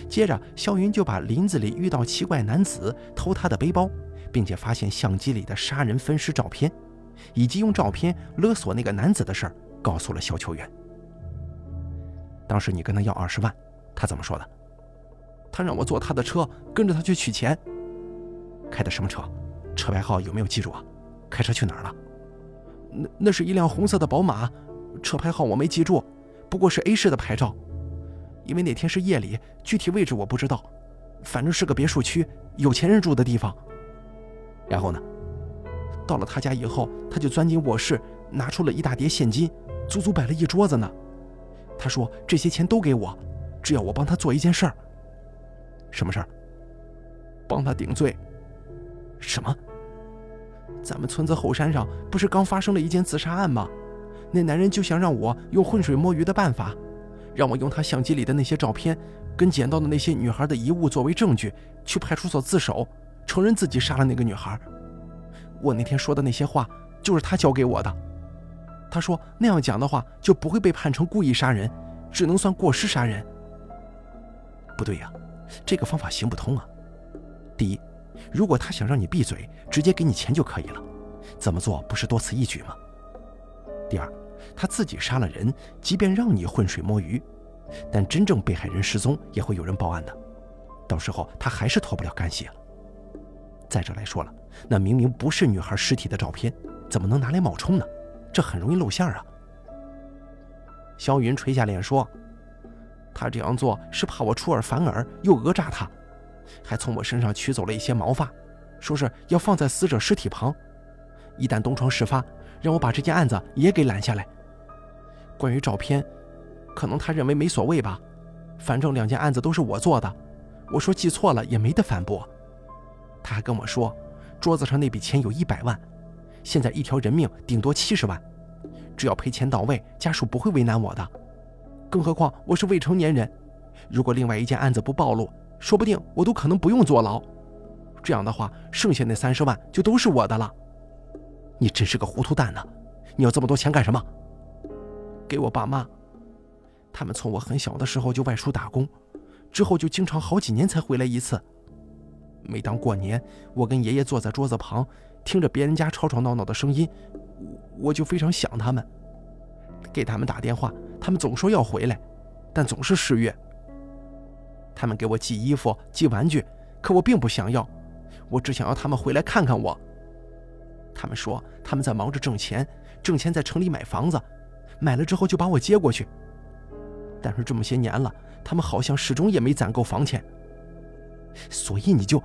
接着，肖云就把林子里遇到奇怪男子偷他的背包，并且发现相机里的杀人分尸照片。以及用照片勒索那个男子的事儿，告诉了肖秋元。当时你跟他要二十万，他怎么说的？他让我坐他的车，跟着他去取钱。开的什么车？车牌号有没有记住啊？开车去哪儿了？那那是一辆红色的宝马，车牌号我没记住，不过是 A 市的牌照。因为那天是夜里，具体位置我不知道，反正是个别墅区，有钱人住的地方。然后呢？到了他家以后，他就钻进卧室，拿出了一大叠现金，足足摆了一桌子呢。他说：“这些钱都给我，只要我帮他做一件事儿。”什么事儿？帮他顶罪。什么？咱们村子后山上不是刚发生了一件自杀案吗？那男人就想让我用浑水摸鱼的办法，让我用他相机里的那些照片，跟捡到的那些女孩的遗物作为证据，去派出所自首，承认自己杀了那个女孩。我那天说的那些话，就是他教给我的。他说那样讲的话，就不会被判成故意杀人，只能算过失杀人。不对呀，这个方法行不通啊。第一，如果他想让你闭嘴，直接给你钱就可以了，怎么做不是多此一举吗？第二，他自己杀了人，即便让你浑水摸鱼，但真正被害人失踪，也会有人报案的，到时候他还是脱不了干系了。再者来说了。那明明不是女孩尸体的照片，怎么能拿来冒充呢？这很容易露馅啊！肖云垂下脸说：“他这样做是怕我出尔反尔，又讹诈他，还从我身上取走了一些毛发，说是要放在死者尸体旁，一旦东窗事发，让我把这件案子也给揽下来。关于照片，可能他认为没所谓吧，反正两件案子都是我做的。我说记错了也没得反驳。他还跟我说，桌子上那笔钱有一百万，现在一条人命顶多七十万，只要赔钱到位，家属不会为难我的。更何况我是未成年人，如果另外一件案子不暴露，说不定我都可能不用坐牢。这样的话，剩下那三十万就都是我的了。你真是个糊涂蛋呢！你要这么多钱干什么？给我爸妈。他们从我很小的时候就外出打工，之后就经常好几年才回来一次。每当过年，我跟爷爷坐在桌子旁，听着别人家吵吵闹闹的声音，我就非常想他们。给他们打电话，他们总说要回来，但总是失约。他们给我寄衣服、寄玩具，可我并不想要，我只想要他们回来看看我。他们说他们在忙着挣钱，挣钱在城里买房子。买了之后就把我接过去，但是这么些年了，他们好像始终也没攒够房钱。所以你就，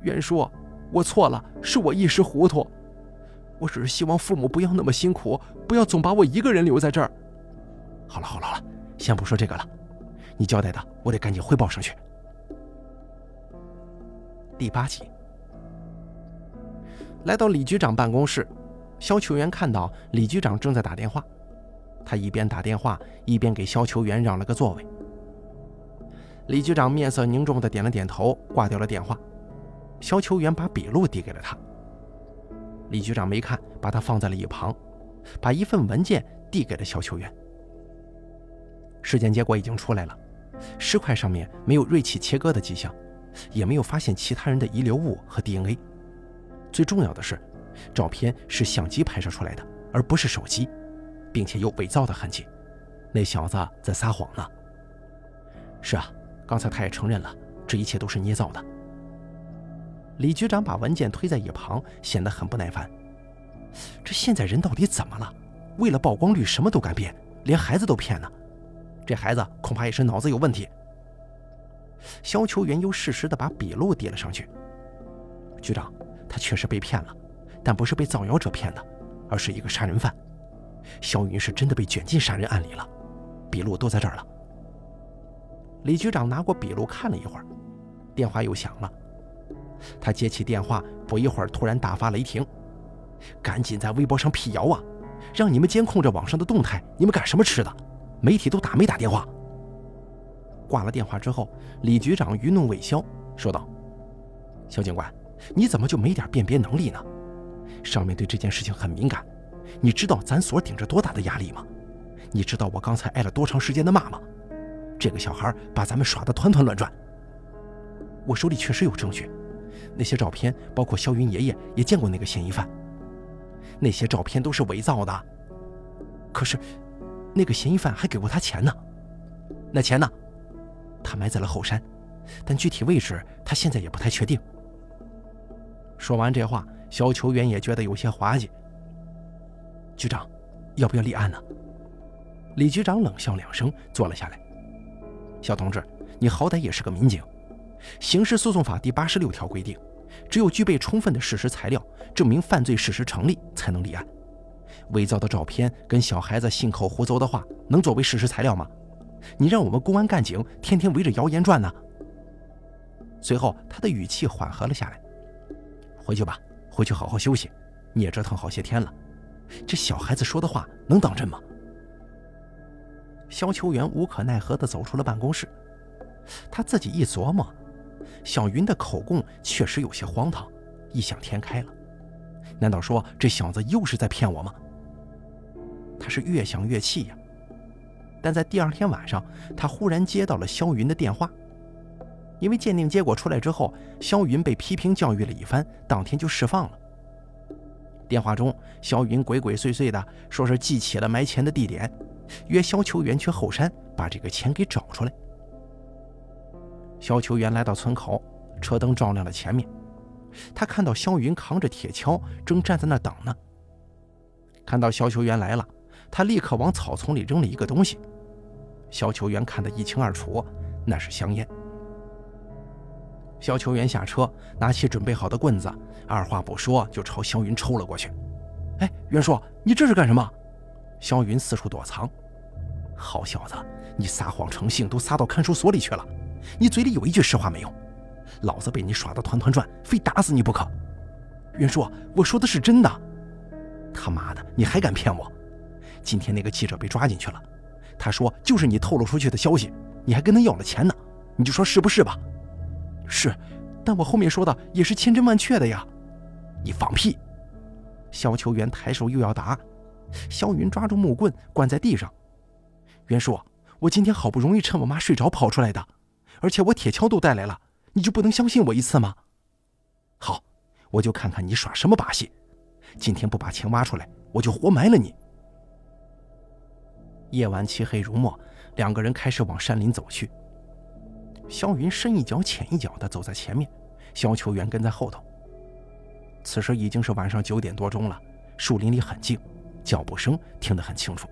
袁叔，我错了，是我一时糊涂。我只是希望父母不要那么辛苦，不要总把我一个人留在这儿。好了好了好了，先不说这个了，你交代的我得赶紧汇报上去。第八集，来到李局长办公室，肖球员看到李局长正在打电话。他一边打电话，一边给肖球员让了个座位。李局长面色凝重的点了点头，挂掉了电话。肖球员把笔录递给了他。李局长没看，把他放在了一旁，把一份文件递给了肖球员。尸检结果已经出来了，尸块上面没有锐器切割的迹象，也没有发现其他人的遗留物和 DNA。最重要的是，照片是相机拍摄出来的，而不是手机。并且有伪造的痕迹，那小子在撒谎呢。是啊，刚才他也承认了，这一切都是捏造的。李局长把文件推在一旁，显得很不耐烦。这现在人到底怎么了？为了曝光率，什么都敢编，连孩子都骗呢？这孩子恐怕也是脑子有问题。肖秋元又适时的把笔录递了上去。局长，他确实被骗了，但不是被造谣者骗的，而是一个杀人犯。肖云是真的被卷进杀人案里了，笔录都在这儿了。李局长拿过笔录看了一会儿，电话又响了。他接起电话，不一会儿突然大发雷霆：“赶紧在微博上辟谣啊！让你们监控着网上的动态，你们干什么吃的？媒体都打没打电话？”挂了电话之后，李局长余怒未消，说道：“肖警官，你怎么就没点辨别能力呢？上面对这件事情很敏感。”你知道咱所顶着多大的压力吗？你知道我刚才挨了多长时间的骂吗？这个小孩把咱们耍得团团乱转。我手里确实有证据，那些照片包括肖云爷爷也见过那个嫌疑犯。那些照片都是伪造的。可是，那个嫌疑犯还给过他钱呢。那钱呢？他埋在了后山，但具体位置他现在也不太确定。说完这话，肖球员也觉得有些滑稽。局长，要不要立案呢？李局长冷笑两声，坐了下来。小同志，你好歹也是个民警，刑事诉讼法第八十六条规定，只有具备充分的事实材料，证明犯罪事实成立，才能立案。伪造的照片跟小孩子信口胡诌的话，能作为事实材料吗？你让我们公安干警天天围着谣言转呢？随后，他的语气缓和了下来。回去吧，回去好好休息。你也折腾好些天了。这小孩子说的话能当真吗？肖秋元无可奈何地走出了办公室。他自己一琢磨，小云的口供确实有些荒唐，异想天开了。难道说这小子又是在骗我吗？他是越想越气呀。但在第二天晚上，他忽然接到了肖云的电话。因为鉴定结果出来之后，肖云被批评教育了一番，当天就释放了。电话中，肖云鬼鬼祟祟的说是记起了埋钱的地点，约肖球员去后山把这个钱给找出来。肖球员来到村口，车灯照亮了前面，他看到肖云扛着铁锹正站在那等呢。看到肖球员来了，他立刻往草丛里扔了一个东西。肖秋元看得一清二楚，那是香烟。肖秋元下车，拿起准备好的棍子，二话不说就朝肖云抽了过去。哎，袁硕，你这是干什么？肖云四处躲藏。好小子，你撒谎成性，都撒到看守所里去了。你嘴里有一句实话没有？老子被你耍得团团转，非打死你不可！袁硕，我说的是真的。他妈的，你还敢骗我？今天那个记者被抓进去了，他说就是你透露出去的消息，你还跟他要了钱呢，你就说是不是吧？是，但我后面说的也是千真万确的呀。你放屁！肖秋元抬手又要打，肖云抓住木棍，灌在地上。袁叔，我今天好不容易趁我妈睡着跑出来的，而且我铁锹都带来了，你就不能相信我一次吗？好，我就看看你耍什么把戏。今天不把钱挖出来，我就活埋了你。夜晚漆黑如墨，两个人开始往山林走去。肖云深一脚浅一脚的走在前面，肖秋元跟在后头。此时已经是晚上九点多钟了，树林里很静，脚步声听得很清楚。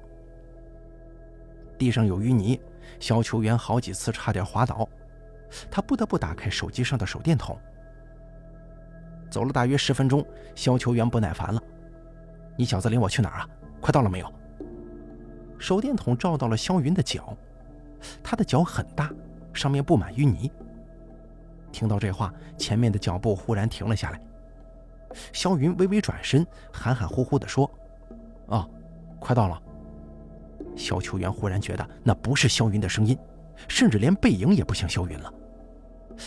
地上有淤泥，肖秋元好几次差点滑倒，他不得不打开手机上的手电筒。走了大约十分钟，肖秋元不耐烦了：“你小子领我去哪儿啊？快到了没有？”手电筒照到了肖云的脚，他的脚很大，上面布满淤泥。听到这话，前面的脚步忽然停了下来。肖云微微转身，含含糊糊地说：“啊，快到了。”肖秋元忽然觉得那不是肖云的声音，甚至连背影也不像肖云了。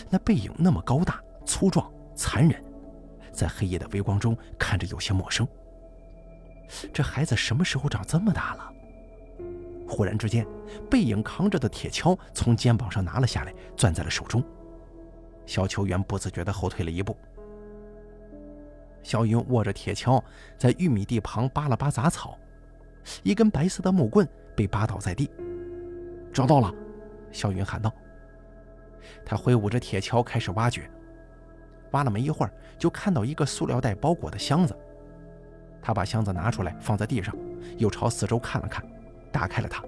那背影那么高大、粗壮、残忍，在黑夜的微光中看着有些陌生。这孩子什么时候长这么大了？忽然之间，背影扛着的铁锹从肩膀上拿了下来，攥在了手中。小秋元不自觉地后退了一步。肖云握着铁锹，在玉米地旁扒了扒杂草，一根白色的木棍被扒倒在地。找到了，肖云喊道。他挥舞着铁锹开始挖掘，挖了没一会儿，就看到一个塑料袋包裹的箱子。他把箱子拿出来放在地上，又朝四周看了看，打开了它。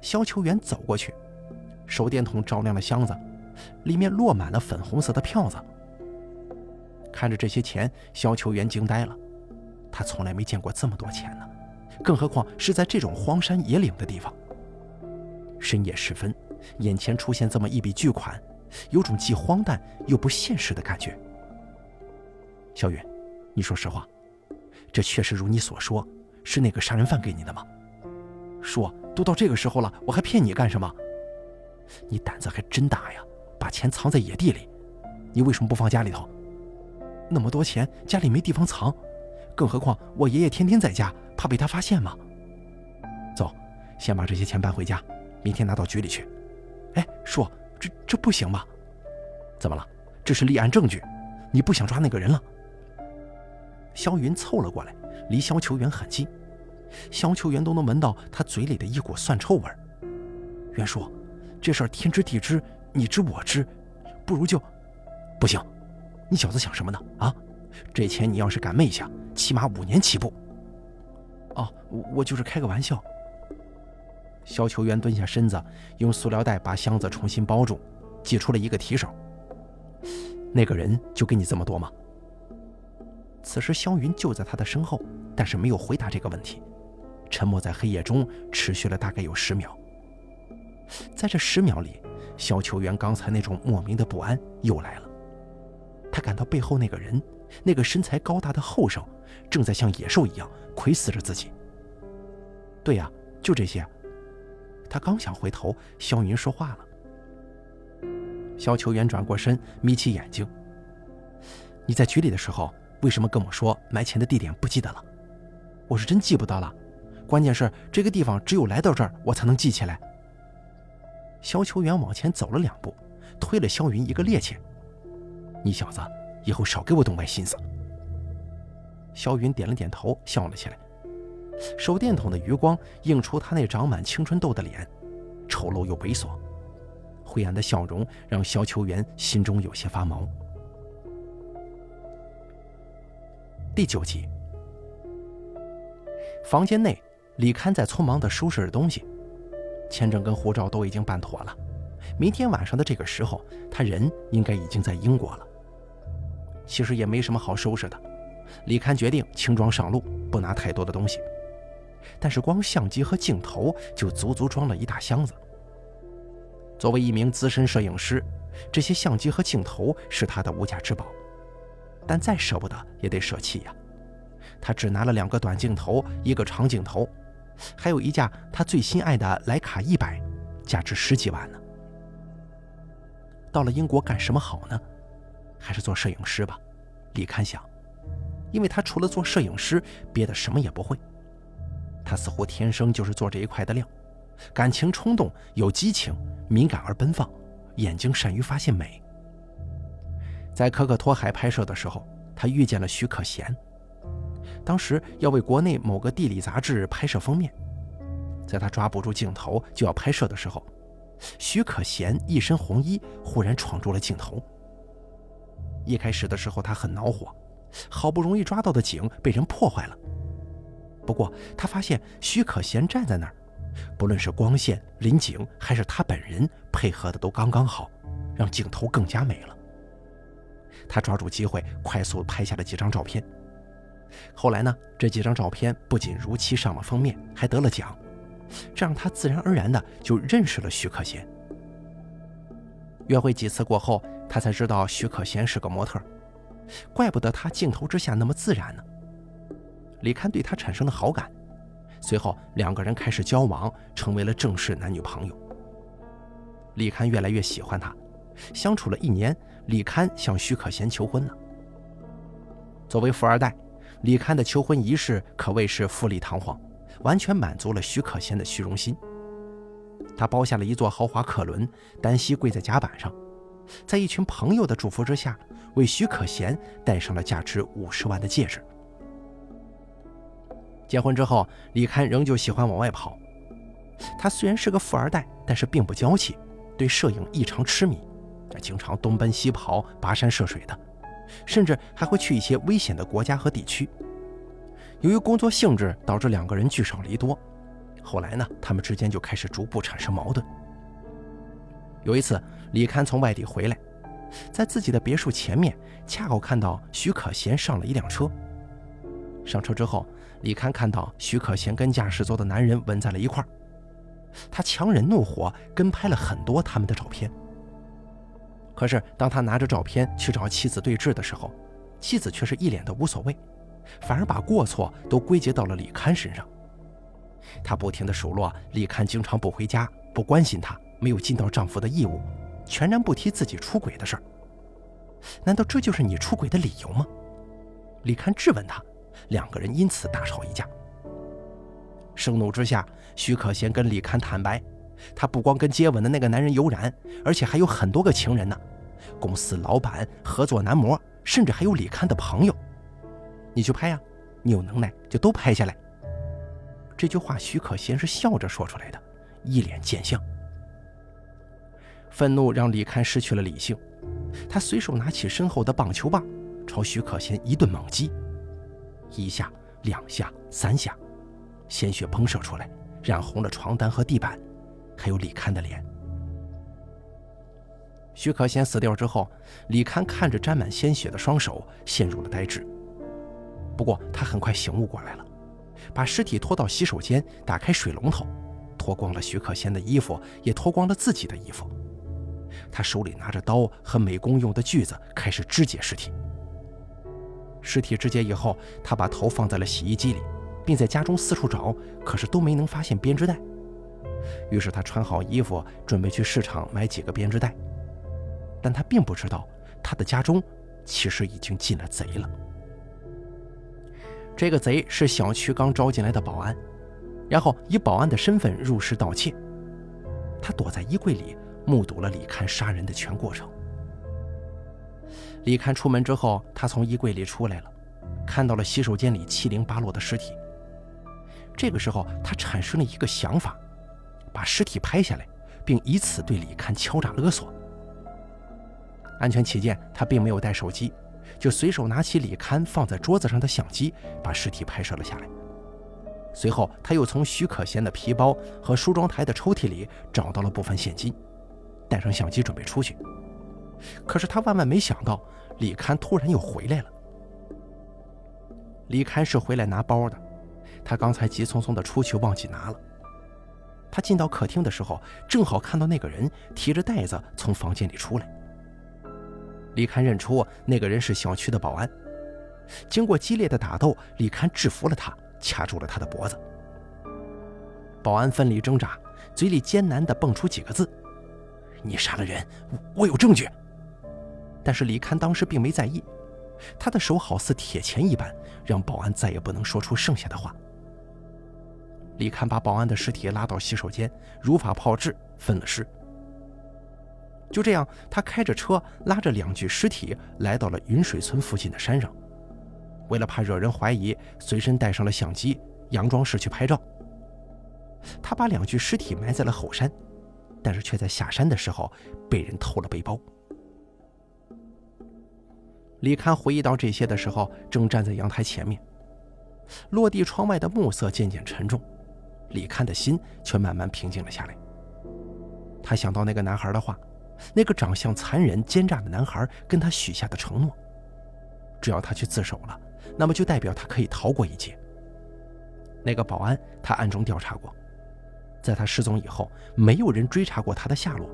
肖秋元走过去，手电筒照亮了箱子，里面落满了粉红色的票子。看着这些钱，肖秋元惊呆了。他从来没见过这么多钱呢，更何况是在这种荒山野岭的地方。深夜时分，眼前出现这么一笔巨款，有种既荒诞又不现实的感觉。小云，你说实话，这确实如你所说，是那个杀人犯给你的吗？说，都到这个时候了，我还骗你干什么？你胆子还真大呀，把钱藏在野地里，你为什么不放家里头？那么多钱，家里没地方藏，更何况我爷爷天天在家，怕被他发现吗？走，先把这些钱搬回家，明天拿到局里去。哎，叔，这这不行吧？怎么了？这是立案证据，你不想抓那个人了？肖云凑了过来，离肖秋元很近，肖秋元都能闻到他嘴里的一股蒜臭味。袁叔，这事儿天知地知，你知我知，不如就……不行。你小子想什么呢？啊，这钱你要是敢昧下，起码五年起步。哦，我就是开个玩笑。肖秋元蹲下身子，用塑料袋把箱子重新包住，挤出了一个提手。那个人就给你这么多吗？此时肖云就在他的身后，但是没有回答这个问题，沉默在黑夜中持续了大概有十秒。在这十秒里，肖秋元刚才那种莫名的不安又来了。他感到背后那个人，那个身材高大的后生，正在像野兽一样窥视着自己。对呀，就这些。他刚想回头，肖云说话了。肖秋元转过身，眯起眼睛：“你在局里的时候，为什么跟我说埋钱的地点不记得了？我是真记不得了。关键是这个地方只有来到这儿，我才能记起来。”肖秋元往前走了两步，推了肖云一个趔趄。你小子以后少给我动歪心思。肖云点了点头，笑了起来。手电筒的余光映出他那长满青春痘的脸，丑陋又猥琐。灰暗的笑容让肖秋元心中有些发毛。第九集，房间内，李堪在匆忙地收拾着东西。签证跟护照都已经办妥了，明天晚上的这个时候，他人应该已经在英国了。其实也没什么好收拾的，李堪决定轻装上路，不拿太多的东西。但是光相机和镜头就足足装了一大箱子。作为一名资深摄影师，这些相机和镜头是他的无价之宝，但再舍不得也得舍弃呀。他只拿了两个短镜头，一个长镜头，还有一架他最心爱的莱卡一百，价值十几万呢。到了英国干什么好呢？还是做摄影师吧，李堪想，因为他除了做摄影师，别的什么也不会。他似乎天生就是做这一块的料，感情冲动，有激情，敏感而奔放，眼睛善于发现美。在可可托海拍摄的时候，他遇见了徐可贤。当时要为国内某个地理杂志拍摄封面，在他抓不住镜头就要拍摄的时候，徐可贤一身红衣忽然闯入了镜头。一开始的时候他很恼火，好不容易抓到的景被人破坏了。不过他发现徐可贤站在那儿，不论是光线、林景还是他本人配合的都刚刚好，让镜头更加美了。他抓住机会快速拍下了几张照片。后来呢？这几张照片不仅如期上了封面，还得了奖，这让他自然而然的就认识了徐可贤。约会几次过后，他才知道徐可贤是个模特，怪不得他镜头之下那么自然呢。李堪对他产生了好感，随后两个人开始交往，成为了正式男女朋友。李堪越来越喜欢他，相处了一年，李堪向徐可贤求婚了。作为富二代。李堪的求婚仪式可谓是富丽堂皇，完全满足了徐可贤的虚荣心。他包下了一座豪华客轮，单膝跪在甲板上，在一群朋友的祝福之下，为徐可贤戴上了价值五十万的戒指。结婚之后，李刊仍旧喜欢往外跑。他虽然是个富二代，但是并不娇气，对摄影异常痴迷，经常东奔西跑、跋山涉水的。甚至还会去一些危险的国家和地区。由于工作性质，导致两个人聚少离多。后来呢，他们之间就开始逐步产生矛盾。有一次，李堪从外地回来，在自己的别墅前面，恰好看到徐可贤上了一辆车。上车之后，李堪看到徐可贤跟驾驶座的男人吻在了一块儿，他强忍怒火，跟拍了很多他们的照片。可是，当他拿着照片去找妻子对峙的时候，妻子却是一脸的无所谓，反而把过错都归结到了李堪身上。他不停地数落李堪经常不回家、不关心他、没有尽到丈夫的义务，全然不提自己出轨的事儿。难道这就是你出轨的理由吗？李堪质问他，两个人因此大吵一架。盛怒之下，徐可贤跟李堪坦白。他不光跟接吻的那个男人有染，而且还有很多个情人呢。公司老板、合作男模，甚至还有李堪的朋友。你去拍呀，你有能耐就都拍下来。这句话徐可贤是笑着说出来的，一脸贱相。愤怒让李堪失去了理性，他随手拿起身后的棒球棒，朝徐可贤一顿猛击，一下、两下、三下，鲜血喷射出来，染红了床单和地板。还有李堪的脸。徐可贤死掉之后，李堪看着沾满鲜血的双手，陷入了呆滞。不过他很快醒悟过来了，把尸体拖到洗手间，打开水龙头，脱光了徐可贤的衣服，也脱光了自己的衣服。他手里拿着刀和美工用的锯子，开始肢解尸体。尸体肢解以后，他把头放在了洗衣机里，并在家中四处找，可是都没能发现编织袋。于是他穿好衣服，准备去市场买几个编织袋，但他并不知道，他的家中其实已经进了贼了。这个贼是小区刚招进来的保安，然后以保安的身份入室盗窃。他躲在衣柜里，目睹了李堪杀人的全过程。李堪出门之后，他从衣柜里出来了，看到了洗手间里七零八落的尸体。这个时候，他产生了一个想法。把尸体拍下来，并以此对李堪敲诈勒索。安全起见，他并没有带手机，就随手拿起李堪放在桌子上的相机，把尸体拍摄了下来。随后他又从徐可贤的皮包和梳妆台的抽屉里找到了部分现金，带上相机准备出去。可是他万万没想到，李堪突然又回来了。李刊是回来拿包的，他刚才急匆匆的出去，忘记拿了。他进到客厅的时候，正好看到那个人提着袋子从房间里出来。李堪认出那个人是小区的保安。经过激烈的打斗，李堪制服了他，掐住了他的脖子。保安奋力挣扎，嘴里艰难地蹦出几个字：“你杀了人，我有证据。”但是李堪当时并没在意，他的手好似铁钳一般，让保安再也不能说出剩下的话。李堪把保安的尸体拉到洗手间，如法炮制，分了尸。就这样，他开着车，拉着两具尸体，来到了云水村附近的山上。为了怕惹人怀疑，随身带上了相机，佯装是去拍照。他把两具尸体埋在了后山，但是却在下山的时候被人偷了背包。李堪回忆到这些的时候，正站在阳台前面，落地窗外的暮色渐渐沉重，李看的心却慢慢平静了下来。他想到那个男孩的话，那个长相残忍奸诈的男孩跟他许下的承诺：只要他去自首了，那么就代表他可以逃过一劫。那个保安他暗中调查过，在他失踪以后，没有人追查过他的下落，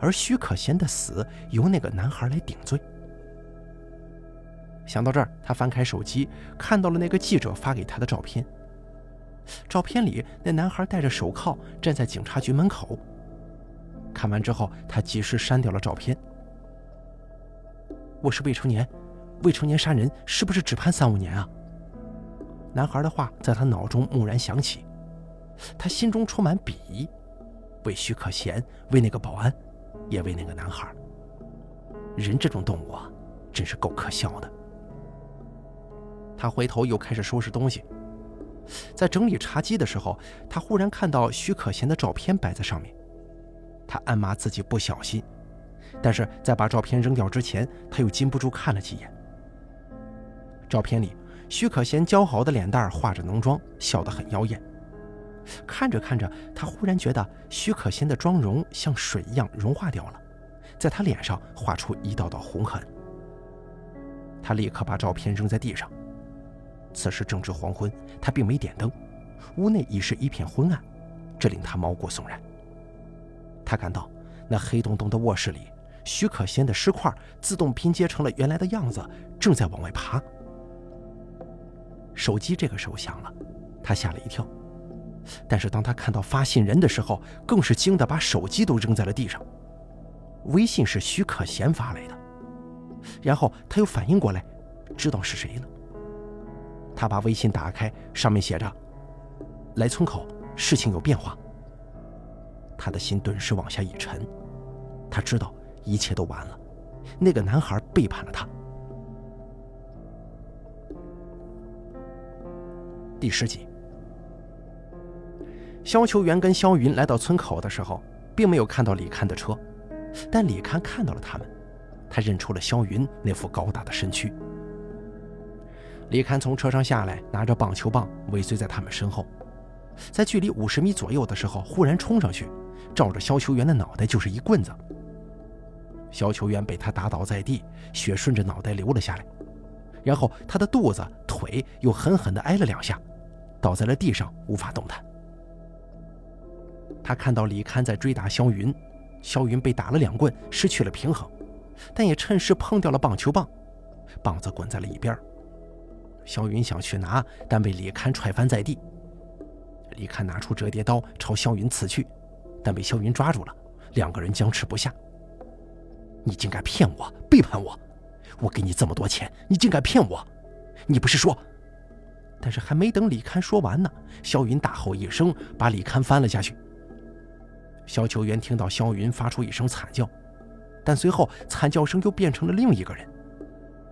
而徐可贤的死由那个男孩来顶罪。想到这儿，他翻开手机，看到了那个记者发给他的照片。照片里，那男孩戴着手铐站在警察局门口。看完之后，他及时删掉了照片。我是未成年，未成年杀人是不是只判三五年啊？男孩的话在他脑中蓦然响起，他心中充满鄙夷，为徐可贤，为那个保安，也为那个男孩。人这种动物啊，真是够可笑的。他回头又开始收拾东西，在整理茶几的时候，他忽然看到徐可贤的照片摆在上面。他暗骂自己不小心，但是在把照片扔掉之前，他又禁不住看了几眼。照片里，徐可贤姣好的脸蛋化着浓妆，笑得很妖艳。看着看着，他忽然觉得徐可贤的妆容像水一样融化掉了，在他脸上画出一道道红痕。他立刻把照片扔在地上。此时正值黄昏，他并没点灯，屋内已是一片昏暗，这令他毛骨悚然。他感到那黑洞洞的卧室里，徐可贤的尸块自动拼接成了原来的样子，正在往外爬。手机这个时候响了，他吓了一跳，但是当他看到发信人的时候，更是惊得把手机都扔在了地上。微信是徐可贤发来的，然后他又反应过来，知道是谁了。他把微信打开，上面写着：“来村口，事情有变化。”他的心顿时往下一沉，他知道一切都完了，那个男孩背叛了他。第十集，肖秋元跟肖云来到村口的时候，并没有看到李堪的车，但李堪看到了他们，他认出了肖云那副高大的身躯。李堪从车上下来，拿着棒球棒尾随在他们身后，在距离五十米左右的时候，忽然冲上去，照着肖球员的脑袋就是一棍子。肖球员被他打倒在地，血顺着脑袋流了下来，然后他的肚子、腿又狠狠地挨了两下，倒在了地上，无法动弹。他看到李堪在追打肖云，肖云被打了两棍，失去了平衡，但也趁势碰掉了棒球棒，棒子滚在了一边。肖云想去拿，但被李堪踹翻在地。李堪拿出折叠刀朝肖云刺去，但被肖云抓住了。两个人僵持不下。你竟敢骗我，背叛我！我给你这么多钱，你竟敢骗我！你不是说……但是还没等李堪说完呢，肖云大吼一声，把李堪翻了下去。肖球员听到肖云发出一声惨叫，但随后惨叫声又变成了另一个人。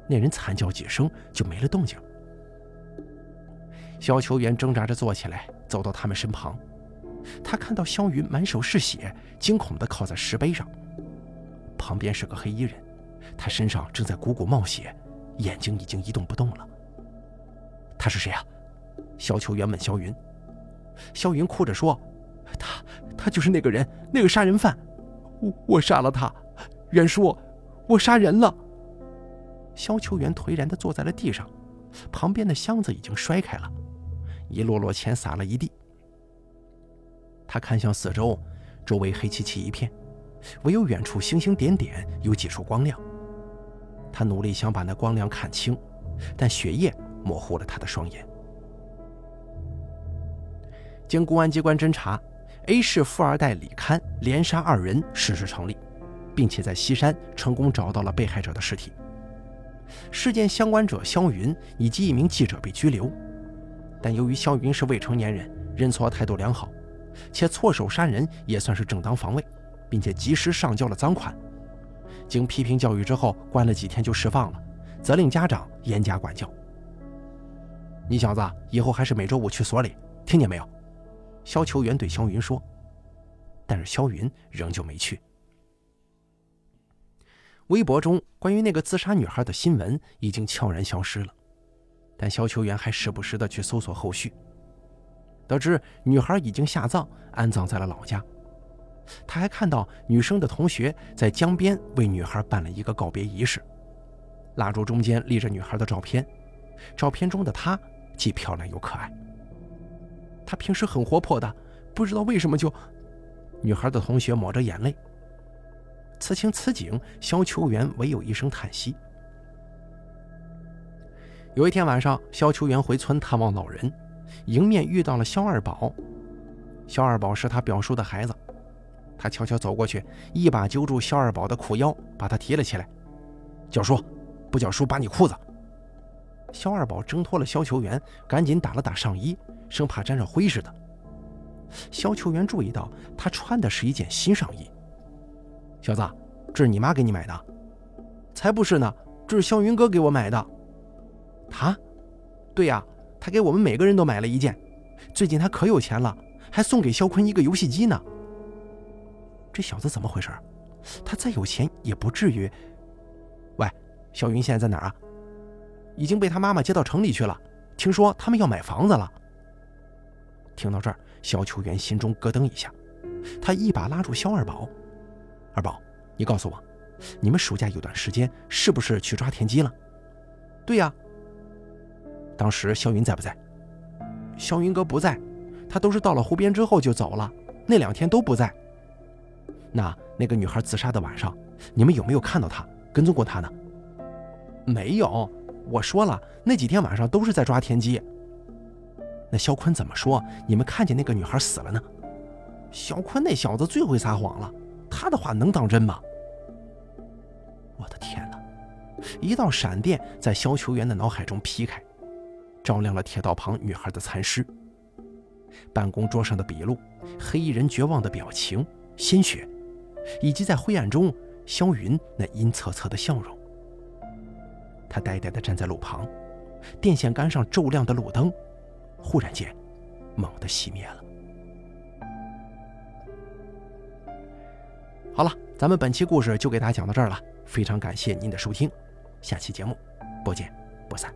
那人惨叫几声就没了动静。肖球员挣扎着坐起来，走到他们身旁。他看到肖云满手是血，惊恐地靠在石碑上。旁边是个黑衣人，他身上正在汩汩冒血，眼睛已经一动不动了。他是谁啊？肖秋元问肖云。肖云哭着说：“他，他就是那个人，那个杀人犯，我我杀了他。袁叔，我杀人了。”肖秋元颓然地坐在了地上，旁边的箱子已经摔开了，一摞摞钱撒了一地。他看向四周，周围黑漆漆一片，唯有远处星星点点有几处光亮。他努力想把那光亮看清，但血液模糊了他的双眼。经公安机关侦查，A 市富二代李堪连杀二人事实成立，并且在西山成功找到了被害者的尸体。事件相关者肖云以及一名记者被拘留，但由于肖云是未成年人，认错态度良好，且错手杀人也算是正当防卫，并且及时上交了赃款。经批评教育之后，关了几天就释放了，责令家长严加管教。你小子以后还是每周五去所里，听见没有？肖秋元对肖云说，但是肖云仍旧没去。微博中关于那个自杀女孩的新闻已经悄然消失了，但肖秋元还时不时的去搜索后续，得知女孩已经下葬，安葬在了老家。他还看到女生的同学在江边为女孩办了一个告别仪式，蜡烛中间立着女孩的照片，照片中的她既漂亮又可爱。他平时很活泼的，不知道为什么就……女孩的同学抹着眼泪。此情此景，肖秋元唯有一声叹息。有一天晚上，肖秋元回村探望老人，迎面遇到了肖二宝。肖二宝是他表叔的孩子，他悄悄走过去，一把揪住肖二宝的裤腰，把他提了起来。叫叔，不叫叔扒你裤子。肖二宝挣脱了肖秋元，赶紧打了打上衣。生怕沾上灰似的。肖秋元注意到他穿的是一件新上衣。小子，这是你妈给你买的？才不是呢，这是肖云哥给我买的。他？对呀，他给我们每个人都买了一件。最近他可有钱了，还送给肖坤一个游戏机呢。这小子怎么回事？他再有钱也不至于……喂，肖云现在在哪儿啊？已经被他妈妈接到城里去了。听说他们要买房子了。听到这儿，肖秋元心中咯噔一下，他一把拉住肖二宝：“二宝，你告诉我，你们暑假有段时间是不是去抓田鸡了？”“对呀。”“当时肖云在不在？”“肖云哥不在，他都是到了湖边之后就走了，那两天都不在。”“那那个女孩自杀的晚上，你们有没有看到她跟踪过她呢？”“没有，我说了，那几天晚上都是在抓田鸡。”那肖坤怎么说？你们看见那个女孩死了呢？肖坤那小子最会撒谎了，他的话能当真吗？我的天哪！一道闪电在肖球员的脑海中劈开，照亮了铁道旁女孩的残尸、办公桌上的笔录、黑衣人绝望的表情、鲜血，以及在灰暗中肖云那阴恻恻的笑容。他呆呆地站在路旁，电线杆上骤亮的路灯。忽然间，猛地熄灭了。好了，咱们本期故事就给大家讲到这儿了，非常感谢您的收听，下期节目不见不散。